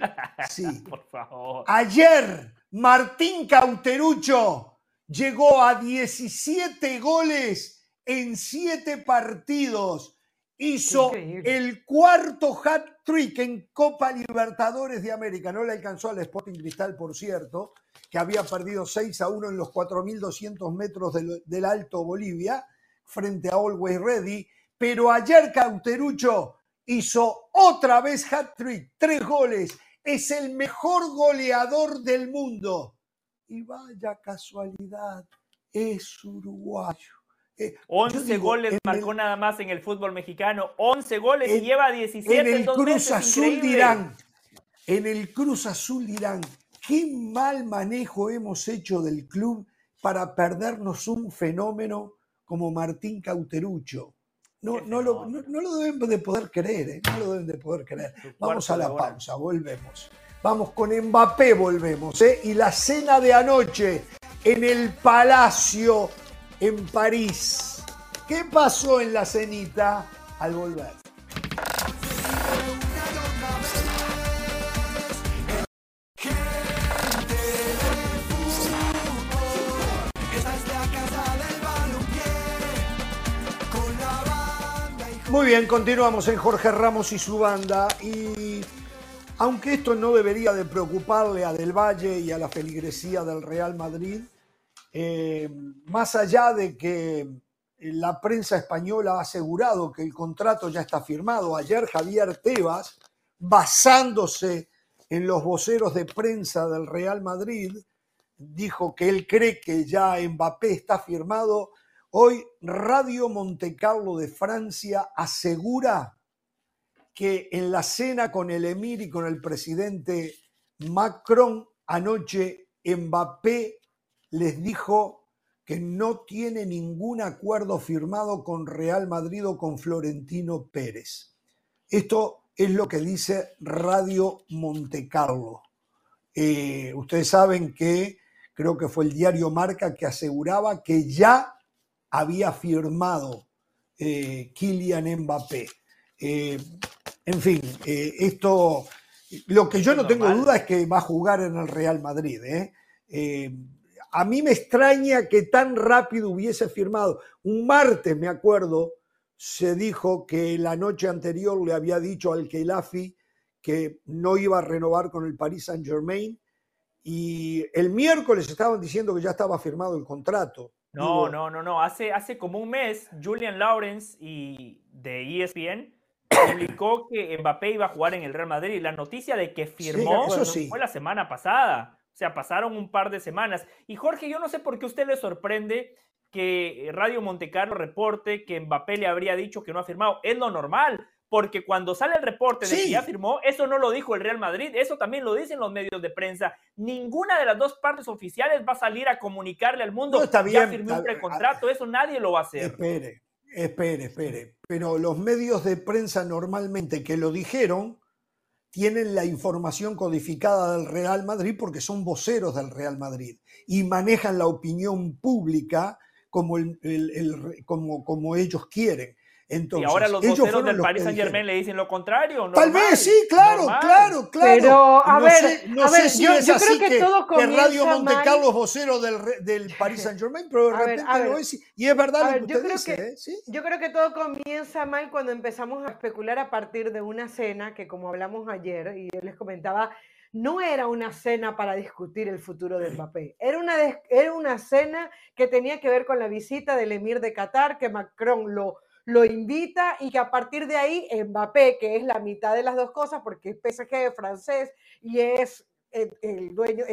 A: Sí. *laughs*
B: Por favor.
A: Ayer, Martín Cauterucho llegó a 17 goles en 7 partidos hizo el cuarto hat trick en Copa Libertadores de América. No le alcanzó al Sporting Cristal, por cierto, que había perdido 6 a 1 en los 4.200 metros del, del Alto Bolivia frente a Always Ready. Pero ayer Cauterucho hizo otra vez hat trick, tres goles. Es el mejor goleador del mundo. Y vaya casualidad, es uruguayo.
B: 11 eh, goles marcó nada más en el fútbol mexicano, 11 goles y lleva 17
A: en el Cruz Azul dirán, en el Cruz Azul dirán, qué mal manejo hemos hecho del club para perdernos un fenómeno como Martín Cauterucho. No, no, lo, no, lo, deben de poder creer, ¿eh? no lo deben de poder creer. Vamos a la pausa, volvemos. Vamos con Mbappé, volvemos. ¿eh? Y la cena de anoche en el Palacio en París. ¿Qué pasó en la cenita al volver? Muy bien, continuamos en Jorge Ramos y su banda y aunque esto no debería de preocuparle a Del Valle y a la feligresía del Real Madrid, eh, más allá de que la prensa española ha asegurado que el contrato ya está firmado, ayer Javier Tebas, basándose en los voceros de prensa del Real Madrid, dijo que él cree que ya Mbappé está firmado. Hoy Radio Montecarlo de Francia asegura que en la cena con el emir y con el presidente Macron anoche Mbappé les dijo que no tiene ningún acuerdo firmado con Real Madrid o con Florentino Pérez. Esto es lo que dice Radio Montecarlo. Eh, ustedes saben que creo que fue el diario Marca que aseguraba que ya había firmado eh, Kylian Mbappé. Eh, en fin, esto, lo que yo no tengo duda es que va a jugar en el Real Madrid. A mí me extraña que tan rápido hubiese firmado. Un martes, me acuerdo, se dijo que la noche anterior le había dicho al Keilafi que no iba a renovar con el Paris Saint Germain y el miércoles estaban diciendo que ya estaba firmado el contrato.
B: No, no, no, no. Hace, hace como un mes, Julian Lawrence y de ESPN *coughs* publicó que Mbappé iba a jugar en el Real Madrid. y La noticia de que firmó fue la semana pasada. O sea, pasaron un par de semanas. Y Jorge, yo no sé por qué a usted le sorprende que Radio Montecarlo reporte que Mbappé le habría dicho que no ha firmado. Es lo normal, porque cuando sale el reporte de que ya firmó, eso no lo dijo el Real Madrid, eso también lo dicen los medios de prensa. Ninguna de las dos partes oficiales va a salir a comunicarle al mundo que está ya firmó un precontrato, eso nadie lo va a hacer.
A: Espere, espere, espere. Pero los medios de prensa normalmente que lo dijeron tienen la información codificada del Real Madrid porque son voceros del Real Madrid y manejan la opinión pública como, como, como ellos quieren. Entonces,
B: y ahora los voceros del Paris Saint Germain le dicen lo contrario.
A: Tal vez, sí, claro, claro, claro.
C: Pero, a ver, no sé, si es así que, todo
A: que Radio Monte Carlo es vocero del, del Paris *laughs* Saint Germain, pero de repente lo es. Y es verdad lo que usted dice. ¿eh? ¿Sí?
C: Yo creo que todo comienza mal cuando empezamos a especular a partir de una cena que, como hablamos ayer, y yo les comentaba, no era una cena para discutir el futuro de Mbappé, era una, era una cena que tenía que ver con la visita del emir de Qatar, que Macron lo lo invita y que a partir de ahí Mbappé, que es la mitad de las dos cosas, porque es PSG francés y es el, dueño,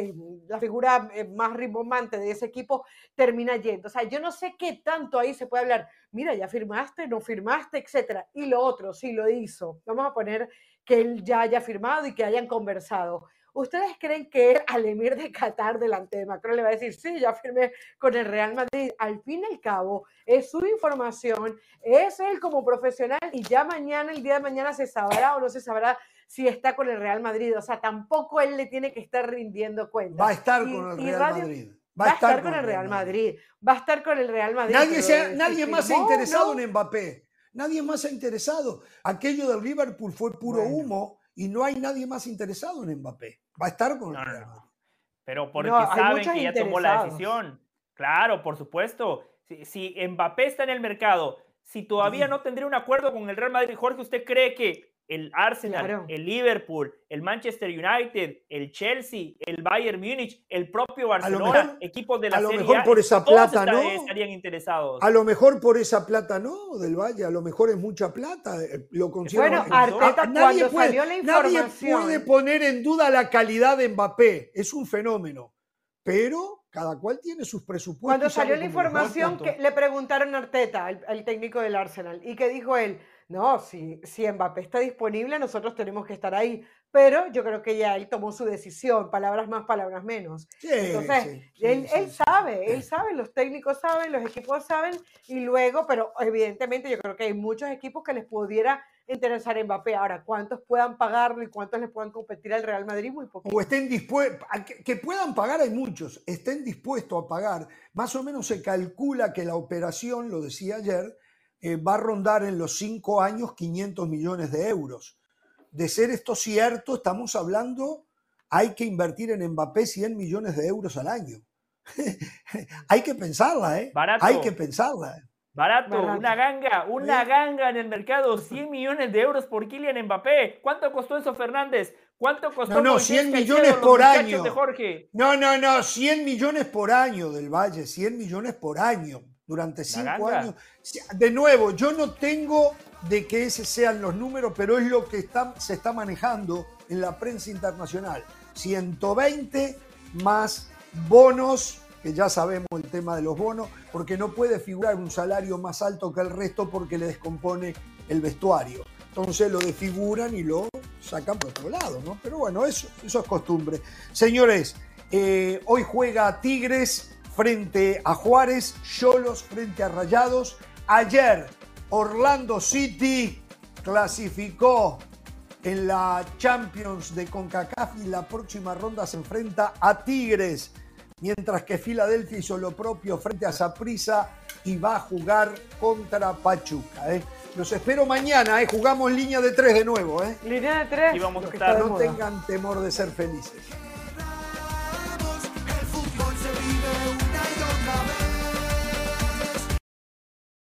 C: la figura eh, más rimbombante de ese equipo, termina yendo. O sea, yo no sé qué tanto ahí se puede hablar, mira, ya firmaste, no firmaste, etcétera. Y lo otro, sí lo hizo. Vamos a poner que él ya haya firmado y que hayan conversado. ¿Ustedes creen que al emir de Qatar delante de Macron, le va a decir, sí, ya firmé con el Real Madrid? Al fin y al cabo, es su información, es él como profesional y ya mañana, el día de mañana, se sabrá o no se sabrá si está con el Real Madrid. O sea, tampoco él le tiene que estar rindiendo cuenta.
A: Va a estar con el Real Madrid.
C: Va, a estar, con el Real Madrid. Va a estar con el Real Madrid.
A: Nadie, nadie más se ha interesado en Mbappé. Nadie más se ha interesado. Aquello del Liverpool fue puro humo y no hay nadie más interesado en Mbappé. Va a estar con el Real
B: Pero porque saben que ya tomó la decisión. Claro, por supuesto. Si, Mbappé está en el mercado, si todavía no tendría un acuerdo con el Real Madrid. Jorge, ¿usted cree que el Arsenal, el Liverpool, el Manchester United, el Chelsea, el Bayern Múnich, el propio Barcelona, equipos de la
A: a lo
B: Serie
A: mejor
B: A,
A: por esa plata, ¿no?
B: estarían interesados.
A: A lo mejor por esa plata no, del Valle, a lo mejor es mucha plata, eh, lo considero.
C: Bueno, Arteta,
A: nadie puede,
C: salió la
A: nadie puede poner en duda la calidad de Mbappé, es un fenómeno, pero cada cual tiene sus presupuestos.
C: Cuando salió la información, que le preguntaron a Arteta, al, al técnico del Arsenal, y que dijo él, no, si, si Mbappé está disponible, nosotros tenemos que estar ahí. Pero yo creo que ya él tomó su decisión, palabras más, palabras menos.
A: Sí,
C: Entonces,
A: sí, sí,
C: él, él sabe, él sabe, los técnicos saben, los equipos saben, y luego, pero evidentemente yo creo que hay muchos equipos que les pudiera interesar Mbappé. Ahora, ¿cuántos puedan pagarlo y cuántos le puedan competir al Real Madrid? Muy poco.
A: O estén dispuestos, que, que puedan pagar hay muchos, estén dispuestos a pagar. Más o menos se calcula que la operación, lo decía ayer, eh, va a rondar en los cinco años 500 millones de euros. De ser esto cierto, estamos hablando, hay que invertir en Mbappé 100 millones de euros al año. *laughs* hay que pensarla, ¿eh?
B: Barato.
A: Hay que pensarla. ¿eh?
B: Barato,
C: Barato.
B: una ganga, una
A: ¿Eh?
B: ganga en el mercado, 100 millones de euros por Kylian Mbappé. ¿Cuánto costó eso, Fernández? ¿Cuánto costó
A: No, no,
B: Moisés
A: 100
B: Caicedo,
A: millones
B: los
A: por año.
B: de Jorge?
A: No, no, no, 100 millones por año del Valle, 100 millones por año durante cinco años. De nuevo, yo no tengo de que ese sean los números, pero es lo que está, se está manejando en la prensa internacional. 120 más bonos, que ya sabemos el tema de los bonos, porque no puede figurar un salario más alto que el resto porque le descompone el vestuario. Entonces lo desfiguran y lo sacan por otro lado, ¿no? Pero bueno, eso, eso es costumbre. Señores, eh, hoy juega Tigres frente a Juárez, Cholos frente a Rayados. Ayer Orlando City clasificó en la Champions de CONCACAF y la próxima ronda se enfrenta a Tigres, mientras que Filadelfia hizo lo propio frente a Saprissa y va a jugar contra Pachuca. ¿eh? Los espero mañana, ¿eh? jugamos línea de tres de nuevo. ¿eh?
C: Línea de tres.
B: Y vamos
C: lo
B: a
C: que
B: estar-
C: está de
A: No tengan temor de ser felices.